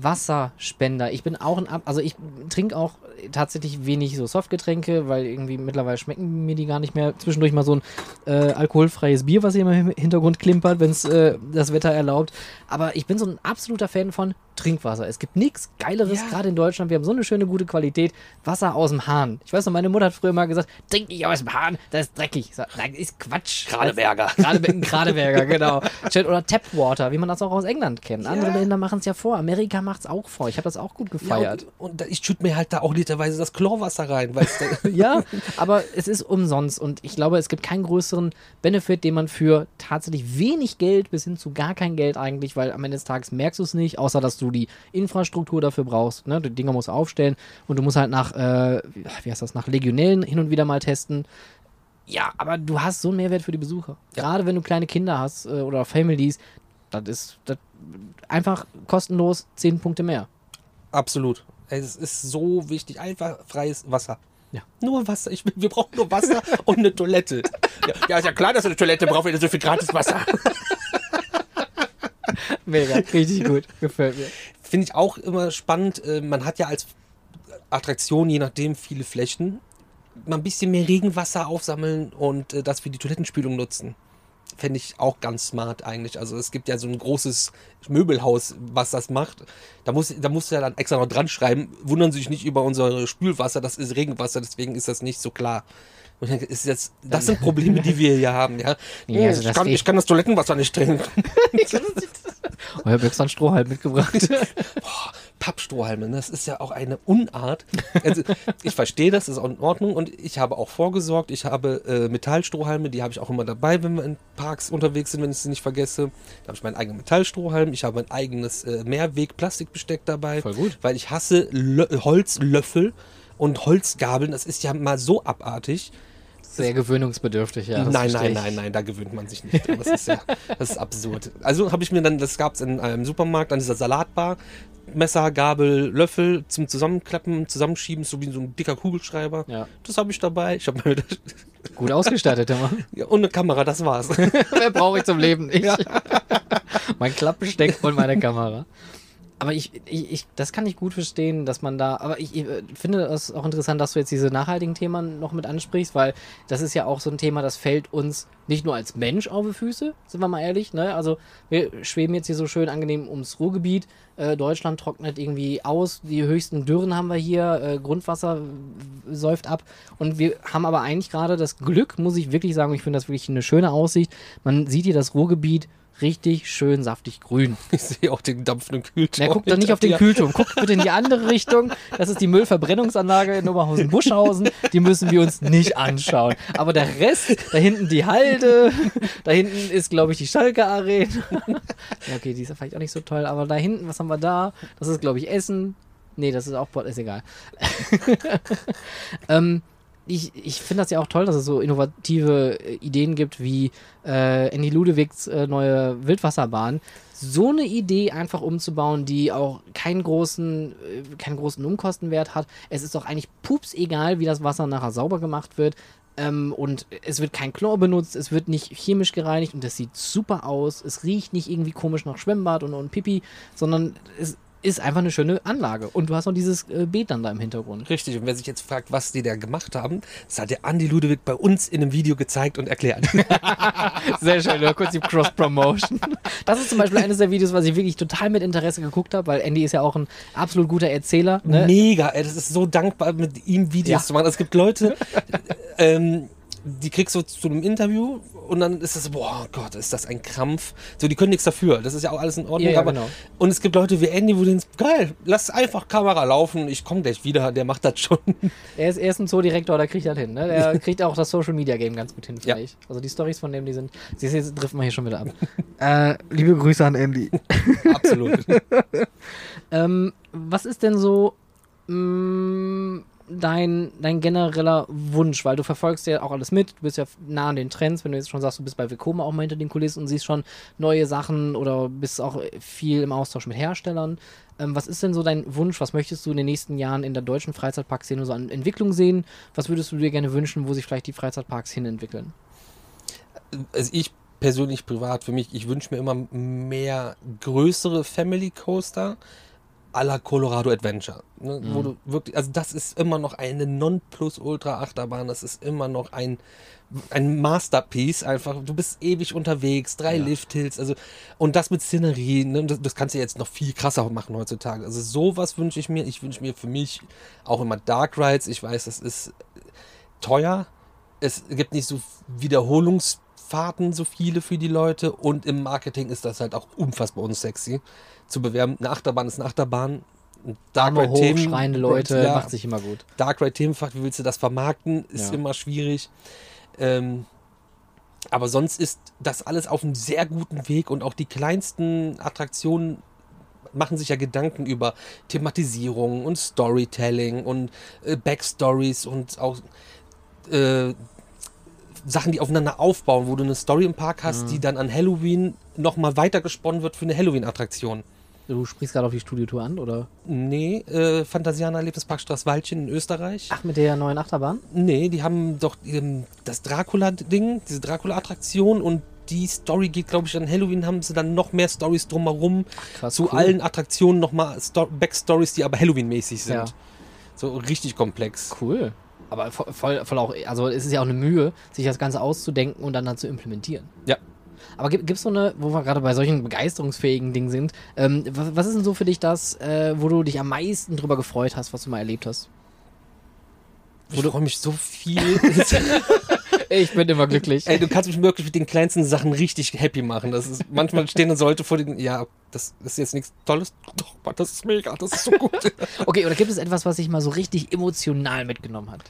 Wasserspender. Ich bin auch ein Ab, also ich trinke auch tatsächlich wenig so Softgetränke, weil irgendwie mittlerweile schmecken mir die gar nicht mehr. Zwischendurch mal so ein äh, alkoholfreies Bier, was hier immer im Hintergrund klimpert, wenn es äh, das Wetter erlaubt. Aber ich bin so ein absoluter Fan von Trinkwasser. Es gibt nichts Geileres, Ja. gerade in Deutschland. Wir haben so eine schöne, gute Qualität. Wasser aus dem Hahn. Ich weiß noch, meine Mutter hat früher mal gesagt, trink nicht aus dem Hahn, das ist dreckig. Sag, nein, ist Quatsch. Radeberger. Gerade Gradeberger, genau. Oder Tapwater, wie man das auch aus England kennt. Andere Ja. Länder machen es ja vor. Amerika macht es auch vor. Ich habe das auch gut gefeiert. Ja, und, und ich schütte mir halt da auch literweise das Chlorwasser rein. Weißt du? Ja, aber es ist umsonst und ich glaube, es gibt keinen größeren Benefit, den man für tatsächlich wenig Geld bis hin zu gar kein Geld eigentlich, weil am Ende des Tages merkst du es nicht, außer dass du die Infrastruktur dafür brauchst. Ne? Die Dinger musst du aufstellen und du musst halt nach, äh, wie heißt das, nach Legionellen hin und wieder mal testen. Ja, aber du hast so einen Mehrwert für die Besucher. Gerade wenn du kleine Kinder hast äh, oder Families, das ist das einfach kostenlos 10 Punkte mehr. Absolut. Es ist so wichtig. Einfach freies Wasser. Ja. Nur Wasser. Ich, wir brauchen nur Wasser und eine Toilette. Ja, ja, ist ja klar, dass ihr eine Toilette braucht, wenn so viel gratis Wasser Mega, richtig gut. Gefällt mir. Finde ich auch immer spannend. Äh, Man hat ja als Attraktion, je nachdem, viele Flächen. Mal ein bisschen mehr Regenwasser aufsammeln und äh, das für die Toilettenspülung nutzen. Fände ich auch ganz smart eigentlich. Also es gibt ja so ein großes Möbelhaus, was das macht. Da muss, da musst du ja dann extra noch dran schreiben, wundern Sie sich nicht über unser Spülwasser, das ist Regenwasser, deswegen ist das nicht so klar. Und denke, ist jetzt, das sind Probleme, die wir hier haben, ja. Ja, also ich, das kann, ich kann das Toilettenwasser nicht trinken. Euer Büchs an Strohhalm mitgebracht. Boah, Pappstrohhalme, ne? das ist ja auch eine Unart. Also, ich verstehe das, ist auch in Ordnung und ich habe auch vorgesorgt. Ich habe äh, Metallstrohhalme, die habe ich auch immer dabei, wenn wir in Parks unterwegs sind, wenn ich sie nicht vergesse. Da habe ich meinen eigenen Metallstrohhalm, ich habe ein eigenes äh, Mehrweg-Plastikbesteck dabei. Voll gut. Weil ich hasse Lö Holzlöffel und Holzgabeln, das ist ja mal so abartig. Sehr gewöhnungsbedürftig, ja. das nein, nein, nein, nein, da gewöhnt man sich nicht. Das ist ja, das ist absurd. Also habe ich mir dann, das gab es in einem Supermarkt an dieser Salatbar, Messer, Gabel, Löffel zum Zusammenklappen, Zusammenschieben, so wie so ein dicker Kugelschreiber. Ja. Das habe ich dabei. Ich habe mir Gut ausgestattet immer. ja, und eine Kamera, das war's. Wer brauche ich zum Leben nicht? mein Klappbesteck und meine Kamera. Aber ich, ich, ich, das kann ich gut verstehen, dass man da, aber ich, ich äh, finde es auch interessant, dass du jetzt diese nachhaltigen Themen noch mit ansprichst, weil das ist ja auch so ein Thema, das fällt uns nicht nur als Mensch auf die Füße, sind wir mal ehrlich, ne? Also wir schweben jetzt hier so schön angenehm ums Ruhrgebiet, äh, Deutschland trocknet irgendwie aus, die höchsten Dürren haben wir hier, äh, Grundwasser säuft ab und wir haben aber eigentlich gerade das Glück, muss ich wirklich sagen, ich finde das wirklich eine schöne Aussicht, man sieht hier das Ruhrgebiet richtig schön saftig grün. Ich sehe auch den dampfenden Kühlturm. Na, guck doch nicht auf den Kühlturm. Guck bitte in die andere Richtung. Das ist die Müllverbrennungsanlage in Oberhausen-Buschhausen. Die müssen wir uns nicht anschauen. Aber der Rest, da hinten die Halde, da hinten ist, glaube ich, die Schalke Arena. Ja, okay, die ist ja vielleicht auch nicht so toll. Aber da hinten, was haben wir da? Das ist, glaube ich, Essen. Nee, das ist auch Port, ist egal. ähm, ich, ich finde das ja auch toll, dass es so innovative äh, Ideen gibt wie äh, Andy Ludewigs äh, neue Wildwasserbahn. So eine Idee einfach umzubauen, die auch keinen großen, äh, keinen großen Umkostenwert hat. Es ist doch eigentlich pups egal, wie das Wasser nachher sauber gemacht wird. Ähm, und es wird kein Chlor benutzt, es wird nicht chemisch gereinigt und das sieht super aus. Es riecht nicht irgendwie komisch nach Schwimmbad und, und Pipi, sondern es ist einfach eine schöne Anlage. Und du hast noch dieses äh, Beet dann da im Hintergrund. Richtig, und wer sich jetzt fragt, was die da gemacht haben, das hat der Andi Ludewig bei uns in einem Video gezeigt und erklärt. Sehr schön, nur kurz die Cross-Promotion. Das ist zum Beispiel eines der Videos, was ich wirklich total mit Interesse geguckt habe, weil Andy ist ja auch ein absolut guter Erzähler. Ne? Mega, ey, das ist so dankbar, mit ihm Videos Ja. zu machen. Es gibt Leute, ähm, die kriegst du zu einem Interview und dann ist das, boah Gott, ist das ein Krampf. So, die können nichts dafür. Das ist ja auch alles in Ordnung. Ja, ja, aber, genau. Und es gibt Leute wie Andy, wo denen geil, lass einfach Kamera laufen, ich komme gleich wieder, der macht das schon. Er ist, er ist ein Zoodirektor, der kriegt das hin. Ne? Der kriegt auch das Social Media Game ganz gut hin, finde Ja. ich. Also die Stories von dem, die sind. Siehst du, jetzt driften wir hier schon wieder ab. äh, liebe Grüße an Andy. Absolut. Ähm, was ist denn so mh, dein, dein genereller Wunsch? Weil du verfolgst ja auch alles mit, du bist ja nah an den Trends, wenn du jetzt schon sagst, du bist bei Vekoma auch mal hinter den Kulissen und siehst schon neue Sachen oder bist auch viel im Austausch mit Herstellern. Ähm, was ist denn so dein Wunsch? Was möchtest du in den nächsten Jahren in der deutschen Freizeitparkszene so an Entwicklung sehen? Was würdest du dir gerne wünschen, wo sich vielleicht die Freizeitparks hin entwickeln? also ich persönlich privat für mich, ich wünsche mir immer mehr größere Family Coaster à la Colorado Adventure. Ne? Wo du wirklich, also das ist immer noch eine Nonplusultra Achterbahn, das ist immer noch ein, ein Masterpiece einfach. Du bist ewig unterwegs, drei Ja. Lift-Hills, also und das mit Szenerie, ne? das, das kannst du jetzt noch viel krasser machen heutzutage. Also sowas wünsche ich mir. Ich wünsche mir für mich auch immer Dark Rides. Ich weiß, das ist teuer. Es gibt nicht so Wiederholungsfahrten, so viele für die Leute. Und im Marketing ist das halt auch unfassbar unsexy zu bewerben. Eine Achterbahn ist eine Achterbahn. Dark Arme Ride hoch, Themen- schreiende Leute, ja, macht sich immer gut. Dark Ride Themenfach, wie willst du das vermarkten? Ist Ja. immer schwierig. Ähm, aber sonst ist das alles auf einem sehr guten Weg und auch die kleinsten Attraktionen machen sich ja Gedanken über Thematisierung und Storytelling und äh, Backstories und auch äh, Sachen, die aufeinander aufbauen, wo du eine Story im Park hast, Mhm. die dann an Halloween nochmal weitergesponnen wird für eine Halloween-Attraktion. Du sprichst gerade auf die Studiotour an, oder? Nee, äh, Phantasianer Erlebnispark Straßwaldchen in Österreich. Ach, mit der neuen Achterbahn? Nee, die haben doch ähm, das Dracula-Ding, diese Dracula-Attraktion und die Story geht, glaube ich, an Halloween haben sie dann noch mehr Stories drumherum. krass, Zu cool. allen Attraktionen nochmal Sto Backstories, die aber Halloween-mäßig sind. Ja. So richtig komplex. Cool. Aber vo- voll, voll auch, also es ist ja auch eine Mühe, sich das Ganze auszudenken und dann, dann zu implementieren. Ja. Aber gibt es so eine, wo wir gerade bei solchen begeisterungsfähigen Dingen sind, ähm, was, was ist denn so für dich das, äh, wo du dich am meisten drüber gefreut hast, was du mal erlebt hast? Ich freue mich so viel. Ich bin immer glücklich. Ey, du kannst mich wirklich mit den kleinsten Sachen richtig happy machen. Das ist, manchmal stehen dann Leute vor den, ja, das ist jetzt nichts Tolles. Doch, Mann, das ist mega, das ist so gut. Okay, oder gibt es etwas, was dich mal so richtig emotional mitgenommen hat?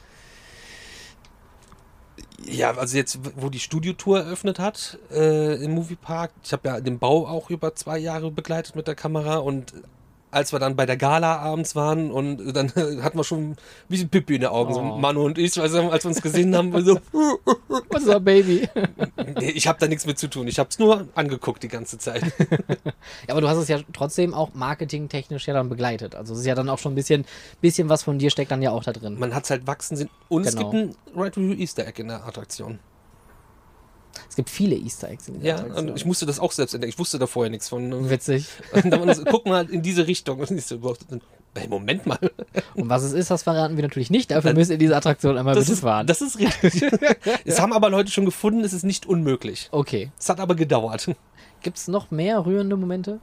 Ja, also jetzt, wo die Studiotour eröffnet hat äh, im Moviepark, ich habe ja den Bau auch über zwei Jahre begleitet mit der Kamera und als wir dann bei der Gala abends waren und dann hatten wir schon ein bisschen Pippi in den Augen, so Oh. Manu und ich, also, als wir uns gesehen haben, so, up, Baby? ich habe da nichts mit zu tun. Ich habe es nur angeguckt die ganze Zeit. Ja, aber du hast es ja trotzdem auch marketingtechnisch ja dann begleitet. Also es ist ja dann auch schon ein bisschen, bisschen was von dir steckt dann ja auch da drin. Man hat es halt wachsen sehen. Und es Genau. gibt ein Right Review Easter Egg in der Attraktion. Es gibt viele Easter Eggs in Ja, und ich musste das auch selbst entdecken. Ich wusste da vorher nichts von. Witzig. Und dann das, guck mal in diese Richtung. Und ich so, hey, Moment mal. Und was es ist, das verraten wir natürlich nicht. Dafür müsst ihr diese Attraktion einmal Das bitte ist, fahren. das ist richtig. es haben aber Leute schon gefunden, es ist nicht unmöglich. okay. Es hat aber gedauert. Gibt es noch mehr rührende Momente?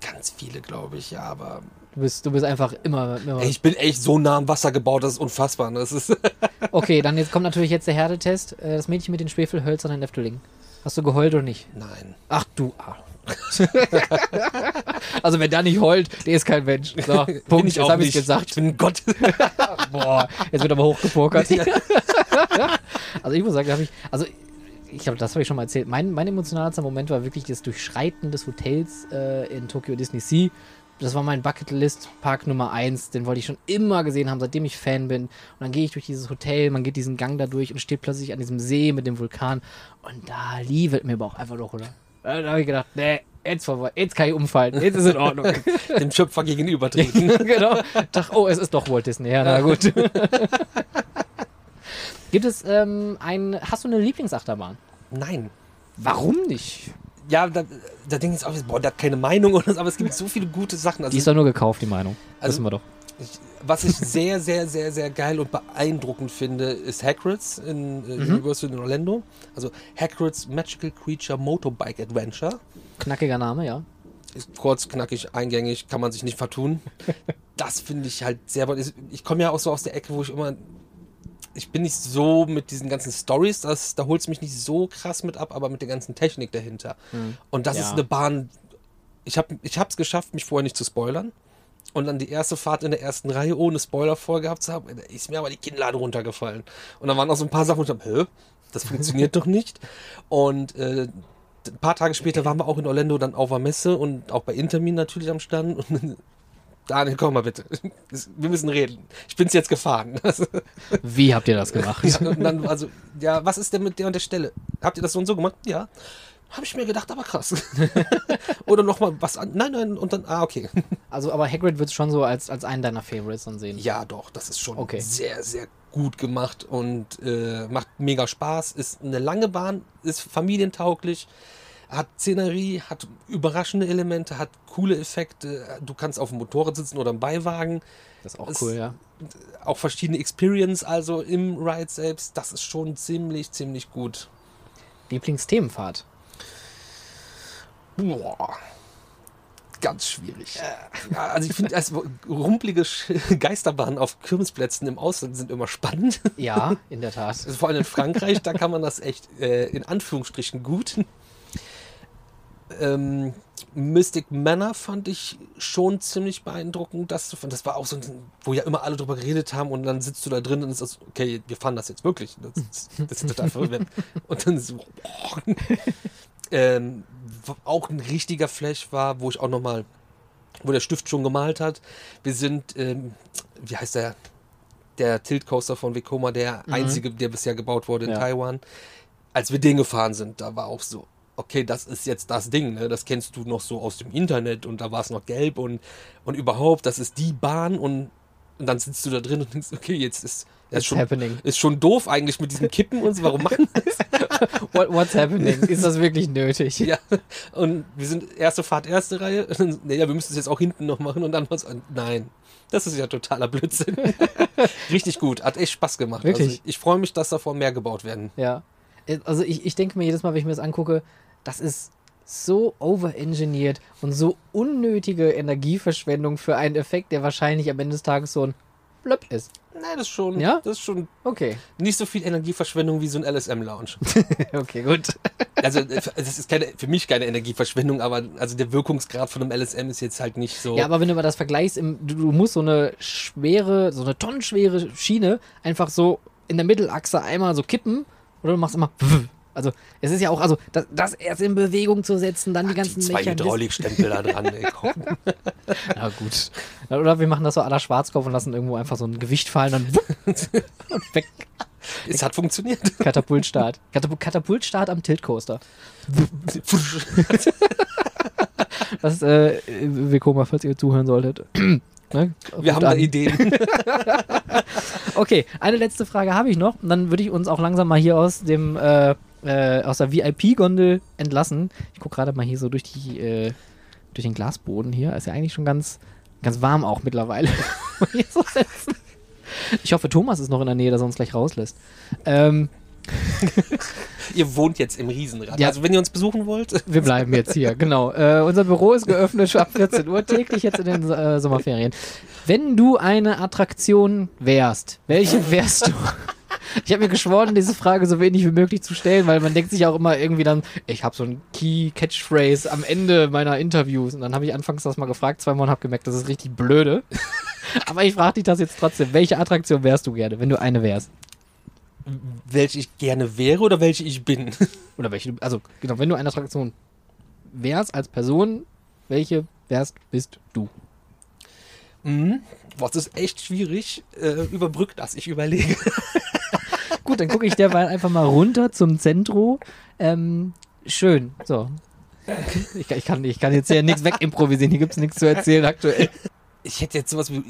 Ganz viele, glaube ich, ja, aber Du bist, du bist einfach immer. immer ey, ich bin echt so nah am Wasser gebaut, das ist unfassbar. Das ist okay, dann jetzt kommt natürlich jetzt der Härtetest. Äh, Das Mädchen mit den Schwefelhölzern in Efteling. Hast du geheult oder nicht? Nein. Ach du. Arsch. also wenn der nicht heult, der ist kein Mensch. So, Bin Punkt, ich jetzt habe ich gesagt. Ich bin Gott. Boah, jetzt wird aber hochgepokert. also ich muss sagen, da habe ich, also ich glaube, das habe ich schon mal erzählt. Mein, mein emotionalster Moment war wirklich das Durchschreiten des Hotels äh, in Tokyo Disney Sea. Das war mein Bucketlist-Park Nummer 1. Den wollte ich schon immer gesehen haben, seitdem ich Fan bin. Und dann gehe ich durch dieses Hotel, man geht diesen Gang da durch und steht plötzlich an diesem See mit dem Vulkan. Und da liefert mir aber auch einfach doch, oder? Da habe ich gedacht, nee, jetzt vorbei, jetzt kann ich umfallen, jetzt ist in Ordnung. Dem Schöpfer gegenübertreten. genau. Dachte, oh, es ist doch Walt Disney. Ja, na gut. Gibt es ähm, ein. Hast du eine Lieblingsachterbahn? Nein. Warum nicht? Ja, da, da denke ich auch, boah, der hat keine Meinung oder so, aber es gibt so viele gute Sachen. Also, Die ist doch nur gekauft, die Meinung. Also- Wissen wir doch. ich, was ich sehr, sehr, sehr, sehr geil und beeindruckend finde, ist Hagrid's in äh, Universal in Orlando. Also Hagrid's Magical Creature Motorbike Adventure. Knackiger Name, ja. Ist kurz, knackig, eingängig, kann man sich nicht vertun. Das finde ich halt sehr. Ich komme ja auch so aus der Ecke, wo ich immer. Ich bin nicht so mit diesen ganzen Stories, das, da holt es mich nicht so krass mit ab, aber mit der ganzen Technik dahinter. Und das Ja. ist eine Bahn. Ich habe es geschafft, mich vorher nicht zu spoilern. Und dann die erste Fahrt in der ersten Reihe ohne Spoiler vorgehabt zu haben, ist mir aber die Kinnlade runtergefallen. Und dann waren auch so ein paar Sachen, wo ich dachte, hä? Das funktioniert doch nicht. Und äh, ein paar Tage später waren wir auch in Orlando dann auf der Messe und auch bei Intermin natürlich am Stand. Und Daniel, komm mal bitte. Wir müssen reden. Ich bin's jetzt gefahren. Wie habt ihr das gemacht? und dann, also, ja, was ist denn mit der und der Stelle? Habt ihr das so und so gemacht? Ja. Habe ich mir gedacht, aber krass. Oder nochmal was an. Nein, nein, und dann, ah, okay. Also, aber Hagrid wird schon so als, als einen deiner Favorites dann sehen. Ja, doch, das ist schon Okay. sehr, sehr gut gemacht und äh, macht mega Spaß. Ist eine lange Bahn, ist familientauglich, hat Szenerie, hat überraschende Elemente, hat coole Effekte. Du kannst auf dem Motorrad sitzen oder im Beiwagen. Das ist auch Es- cool, ja. Auch verschiedene Experience, also im Ride selbst. Das ist schon ziemlich, ziemlich gut. Lieblingsthemenfahrt. Boah. Ganz schwierig. Ja, also ich finde, also rumpelige Geisterbahnen auf Kirmesplätzen im Ausland sind immer spannend. Ja, in der Tat. Also vor allem in Frankreich, da kann man das echt äh, in Anführungsstrichen gut. Ähm, Mystic Manor fand ich schon ziemlich beeindruckend. Das, das war auch so ein, wo ja immer alle drüber geredet haben und dann sitzt du da drin und ist das, okay, wir fahren das jetzt wirklich. Das, ist- das ist total verrückt. Und dann so, ähm, auch ein richtiger Flash war, wo ich auch nochmal, wo der Stift schon gemalt hat. Wir sind, ähm, wie heißt der? Der Tilt Coaster von Vekoma, der einzige, der bisher gebaut wurde in Ja. Taiwan. Als wir den gefahren sind, da war auch so, okay, das ist jetzt das Ding, ne? das kennst du noch so aus dem Internet und da war es noch gelb und, und überhaupt, das ist die Bahn und, und dann sitzt du da drin und denkst, okay, jetzt ist, It's schon, happening. ist schon doof eigentlich mit diesem Kippen und so, warum machen wir das? What, what's happening? Ist das wirklich nötig? Ja, und wir sind erste Fahrt, erste Reihe. Dann, naja, wir müssen es jetzt auch hinten noch machen. Und dann war es, nein, das ist ja totaler Blödsinn. Richtig gut, hat echt Spaß gemacht. Wirklich? Also ich freue mich, dass davon mehr gebaut werden. Ja. Also ich, ich denke mir jedes Mal, wenn ich mir das angucke, das ist so overengineert und so unnötige Energieverschwendung für einen Effekt, der wahrscheinlich am Ende des Tages so ein Blöpp ist. Nein, das ist schon, Ja? das ist schon Okay. nicht so viel Energieverschwendung wie so ein LSM-Lounge. Okay, gut. Also, äh, das ist keine, für mich keine Energieverschwendung, aber also der Wirkungsgrad von einem LSM ist jetzt halt nicht so. Ja, aber wenn du mal das vergleichst, im, du, du musst so eine schwere, so eine tonnenschwere Schiene einfach so in der Mittelachse einmal so kippen oder du machst immer Also, es ist ja auch, also, das, das erst in Bewegung zu setzen, dann die ganzen Die zwei. Hydraulikstempel da dran. Ey. Na gut. Oder wir machen das so la Schwarzkopf und lassen irgendwo einfach so ein Gewicht fallen, wupp, und weg. es hat funktioniert. Katapultstart. Katapult, Katapultstart am Tiltcoaster. Das ist, äh, Vekoma, falls ihr zuhören solltet. ne? Wir haben da. Ideen. Okay, eine letzte Frage habe ich noch. Und dann würde ich uns auch langsam mal hier aus dem äh, äh, aus der VIP-Gondel entlassen. Ich gucke gerade mal hier so durch die äh, durch den Glasboden hier. Ist ja eigentlich schon ganz ganz warm auch mittlerweile. So ich hoffe, Thomas ist noch in der Nähe, dass er uns gleich rauslässt. Ähm, ihr wohnt jetzt im Riesenrad. Ja. Also wenn ihr uns besuchen wollt, wir bleiben jetzt hier, genau. Äh, unser Büro ist geöffnet ab 14 Uhr täglich jetzt in den äh, Sommerferien. Wenn du eine Attraktion wärst, welche wärst du? Ich habe mir geschworen, diese Frage so wenig wie möglich zu stellen, weil man denkt sich auch immer irgendwie dann, ich habe so ein Key-Catchphrase am Ende meiner Interviews. Und dann habe ich anfangs das mal gefragt, zweimal und habe gemerkt, das ist richtig blöde. Aber ich frage dich das jetzt trotzdem. Welche Attraktion wärst du gerne, wenn du eine wärst? welche ich gerne wäre oder welche ich bin. Oder welche, du- also genau, wenn du eine Attraktion wärst als Person, welche wärst, bist du? Mhm. Boah, das ist echt schwierig. Äh, überbrück das, ich überlege. Dann gucke ich derweil einfach mal runter zum Zentro. Ähm, schön, so. Ich, kann- ich, kann, ich kann jetzt hier nichts wegimprovisieren, hier gibt es nichts zu erzählen aktuell. Ich hätte jetzt sowas wie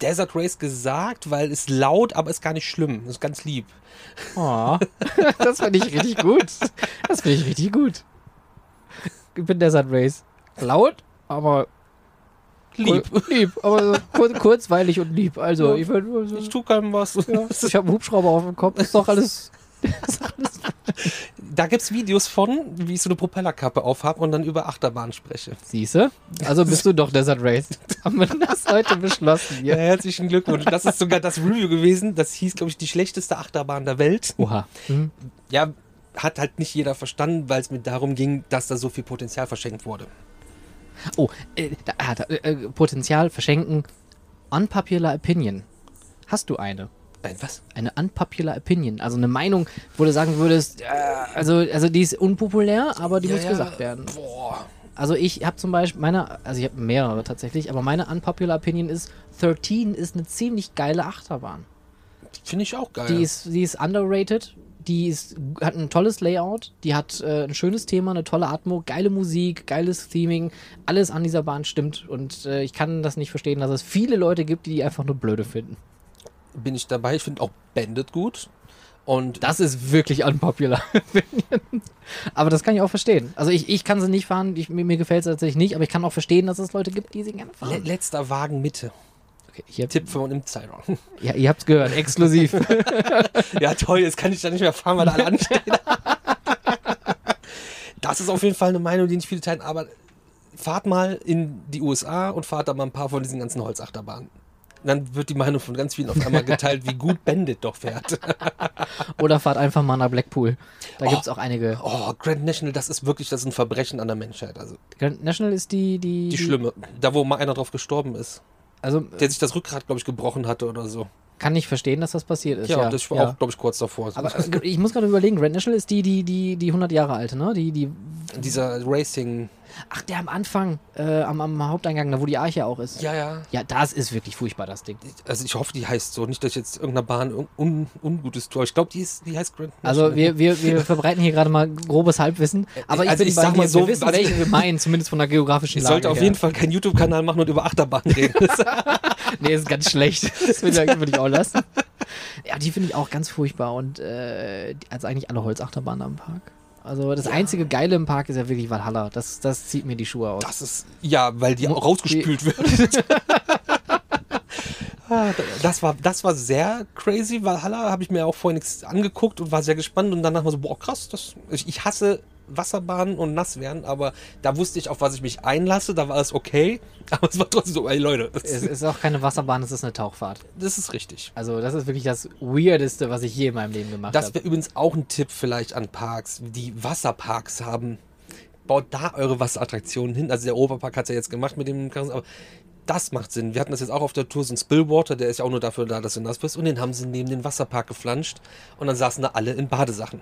Desert Race gesagt, weil es laut, aber ist gar nicht schlimm. Das ist ganz lieb. Oh, das finde ich richtig gut. Das finde ich richtig gut. Ich bin Desert Race. Laut, aber Lieb. Lieb, aber kur kurzweilig und lieb. Also, Ja, ich, würd- Ich tue keinem was. ja, ich habe einen Hubschrauber auf dem Kopf, ist doch alles. Da gibt es Videos von, wie ich so eine Propellerkappe aufhab und dann über Achterbahn spreche. Siehste? Also bist du doch Desert Race. Haben wir das heute beschlossen Ja, herzlichen Glückwunsch. Das ist sogar das Review gewesen. Das hieß, glaube ich, die schlechteste Achterbahn der Welt. Oha. Mhm. Ja, hat halt nicht jeder verstanden, weil es mir darum ging, dass da so viel Potenzial verschenkt wurde. Oh, äh, da, ah, da, äh, Potenzial verschenken. Unpopular Opinion. Hast du eine? Nein, was? Eine unpopular Opinion. Also eine Meinung, wo du sagen würdest, äh, also, also die ist unpopulär, aber die Ja, muss ja. gesagt werden. Boah. Also ich habe zum Beispiel meine, also ich habe mehrere tatsächlich, aber meine unpopular Opinion ist, 13 ist eine ziemlich geile Achterbahn. Finde ich auch geil. Die ist, die ist underrated. Die ist, hat ein tolles Layout, die hat äh, ein schönes Thema, eine tolle Atmo, geile Musik, geiles Theming, alles an dieser Bahn stimmt und äh, ich kann das nicht verstehen, dass es viele Leute gibt, die die einfach nur blöde finden. Bin ich dabei. Ich finde auch Bandit gut. Und Das ist wirklich unpopular. Opinion. aber das kann ich auch verstehen. Also ich, ich kann sie nicht fahren, ich, mir, mir gefällt es tatsächlich nicht, aber ich kann auch verstehen, dass es Leute gibt, die sie gerne fahren. letzter Wagen Mitte. Okay, hier, Tipp von im Zeitraum. ja, ihr habt's gehört, exklusiv. ja, toll, jetzt kann ich da nicht mehr fahren, weil da alle anstehen. das ist auf jeden Fall eine Meinung, die nicht viele teilen, aber fahrt mal in die USA und fahrt da mal ein paar von diesen ganzen Holzachterbahnen. Dann wird die Meinung von ganz vielen auf einmal geteilt, wie gut Bandit doch fährt. Oder fahrt einfach mal nach Blackpool. Da gibt's auch einige. Oh, Grand National, das ist wirklich, das ist ein Verbrechen an der Menschheit. Also Grand National ist die, die. die schlimme. Da, wo mal einer drauf gestorben ist. Also Der sich das Rückgrat, glaube ich, gebrochen hatte oder so. kann ich verstehen, dass das passiert ist. Ja, Ja, das war ja. auch, glaube ich, kurz davor. Aber äh, ich muss gerade überlegen, Grand National ist die, die, die, die 100 Jahre alte, ne? Die, die. Dieser Racing. Ach, der am Anfang, äh, am, am Haupteingang, da wo die Arche auch ist. Ja, ja. Ja, das ist wirklich furchtbar, das Ding. Also ich hoffe, die heißt so. Nicht, dass ich jetzt irgendeiner Bahn un un Ungutes tue. Ich glaube, die, ist- die heißt Grand Also National. wir, wir, wir verbreiten hier gerade mal grobes Halbwissen. Aber ich Also bin ich sag mal so, wir wissen, also- welche wir meinen, zumindest von der geografischen Ich Lage sollte auf her. jeden Fall keinen YouTube-Kanal machen und über Achterbahn reden. Nee, ist ganz schlecht. Das würde ich, ich auch lassen. Ja, die finde ich auch ganz furchtbar. Und äh, also eigentlich alle Holzachterbahnen am Park. Also das einzige Geile im Park ist ja wirklich Valhalla. Das, das zieht mir die Schuhe aus. Das ist, ja, weil die auch rausgespült wird. Ah, Das war, das war sehr crazy. Valhalla habe ich mir auch nichts angeguckt und war sehr gespannt und danach war so, boah, krass, das, ich hasse Wasserbahnen und nass werden, aber da wusste ich, auf was ich mich einlasse, da war es okay, aber es war trotzdem so, ey Leute, das, Es ist auch keine Wasserbahn, es ist eine Tauchfahrt. das ist richtig. Also das ist wirklich das Weirdeste, was ich je in meinem Leben gemacht Das habe. wäre übrigens auch ein Tipp vielleicht an Parks, die Wasserparks haben. Baut da eure Wasserattraktionen hin. Also der Europapark hat es ja jetzt gemacht mit dem Karussell, aber das macht Sinn. Wir hatten das jetzt auch auf der Tour, so ein Spillwater, der ist ja auch nur dafür da, dass du nass bist. Und den haben sie neben den Wasserpark geflanscht und dann saßen da alle in Badesachen.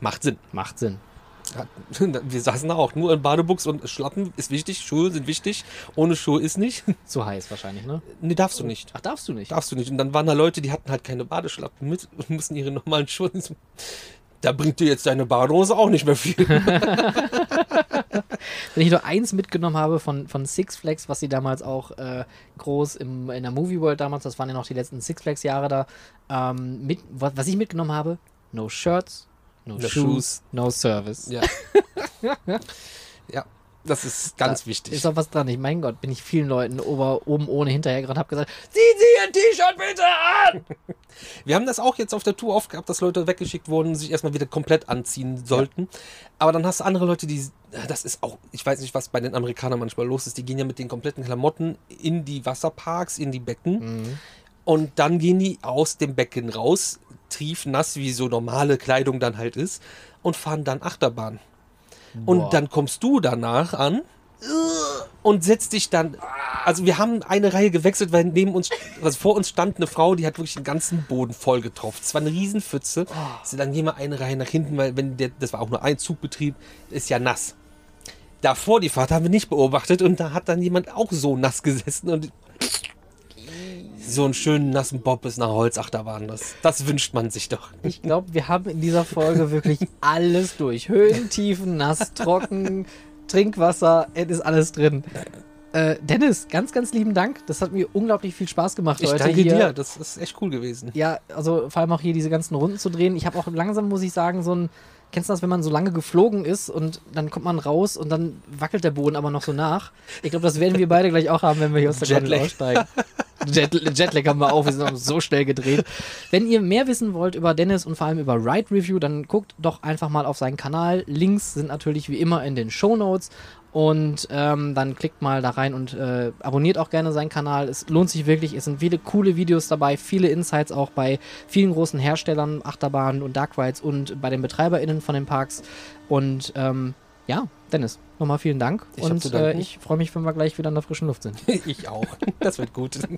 Macht Sinn. Macht Sinn. Wir saßen da auch nur in Badebuchs und Schlappen ist wichtig, Schuhe sind wichtig. Ohne Schuhe ist nicht. Zu heiß wahrscheinlich, ne? Nee, darfst du nicht. Ach, darfst du nicht? Darfst du nicht. Und dann waren da Leute, die hatten halt keine Badeschlappen mit und mussten ihre normalen Schuhe. Da bringt dir jetzt deine Badehose auch nicht mehr viel. Wenn ich nur eins mitgenommen habe von, von Six Flags, was sie damals auch äh, groß im, in der Movie World damals, das waren ja noch die letzten Six Flags Jahre da, ähm, mit, was ich mitgenommen habe, no shirts, no, No shoes, shoes. no service. Ja. ja, das ist ganz Da wichtig. Ist auch was dran. Ich mein Gott, bin ich vielen Leuten ober, oben ohne hinterher gerade hab gesagt, ziehen Sie Ihr T-Shirt bitte an! Wir haben das auch jetzt auf der Tour oft gehabt, dass Leute weggeschickt wurden, sich erstmal wieder komplett anziehen sollten. Aber dann hast du andere Leute, die, das ist auch, ich weiß nicht, was bei den Amerikanern manchmal los ist, die gehen ja mit den kompletten Klamotten in die Wasserparks, in die Becken. Und dann gehen die aus dem Becken raus, triefnass, wie so normale Kleidung dann halt ist, und fahren dann Achterbahn. Boah. Und dann kommst du danach an und setzt dich dann. Also wir haben eine Reihe gewechselt, weil neben uns, also vor uns stand eine Frau, die hat wirklich den ganzen Boden voll getroffen. Es war eine Riesenpfütze. Also dann gehen wir eine Reihe nach hinten, weil wenn der, das war auch nur ein Zugbetrieb, ist ja nass. Davor die Fahrt haben wir nicht beobachtet und da hat dann jemand auch so nass gesessen und so einen schönen nassen Bob ist nach Holzachterbahn. Das, das wünscht man sich doch. Ich glaube, wir haben in dieser Folge wirklich alles durch. Höhen, Tiefen, nass, trocken, Trinkwasser, es ist alles drin. Äh, Dennis, ganz, ganz lieben Dank. Das hat mir unglaublich viel Spaß gemacht Ich heute danke hier. dir, das ist echt cool gewesen. Ja, also vor allem auch hier diese ganzen Runden zu drehen. Ich habe auch langsam, muss ich sagen, so ein. Kennst du das, wenn man so lange geflogen ist und dann kommt man raus und dann wackelt der Boden aber noch so nach? Ich glaube, das werden wir beide gleich auch haben, wenn wir hier aus der Jetlag. aussteigen. Jet, Jetlag haben wir auch, wir sind auch so schnell gedreht. Wenn ihr mehr wissen wollt über Dennis und vor allem über Ride Review, dann guckt doch einfach mal auf seinen Kanal. Links sind natürlich wie immer in den Show Notes. Und ähm, dann klickt mal da rein und äh, abonniert auch gerne seinen Kanal. Es lohnt sich wirklich. Es sind viele coole Videos dabei, viele Insights auch bei vielen großen Herstellern, Achterbahnen und Dark Rides und bei den BetreiberInnen von den Parks. Und ähm, ja, Dennis, nochmal vielen Dank. Ich und äh, ich freue mich, wenn wir gleich wieder in der frischen Luft sind. Ich auch. Das wird gut.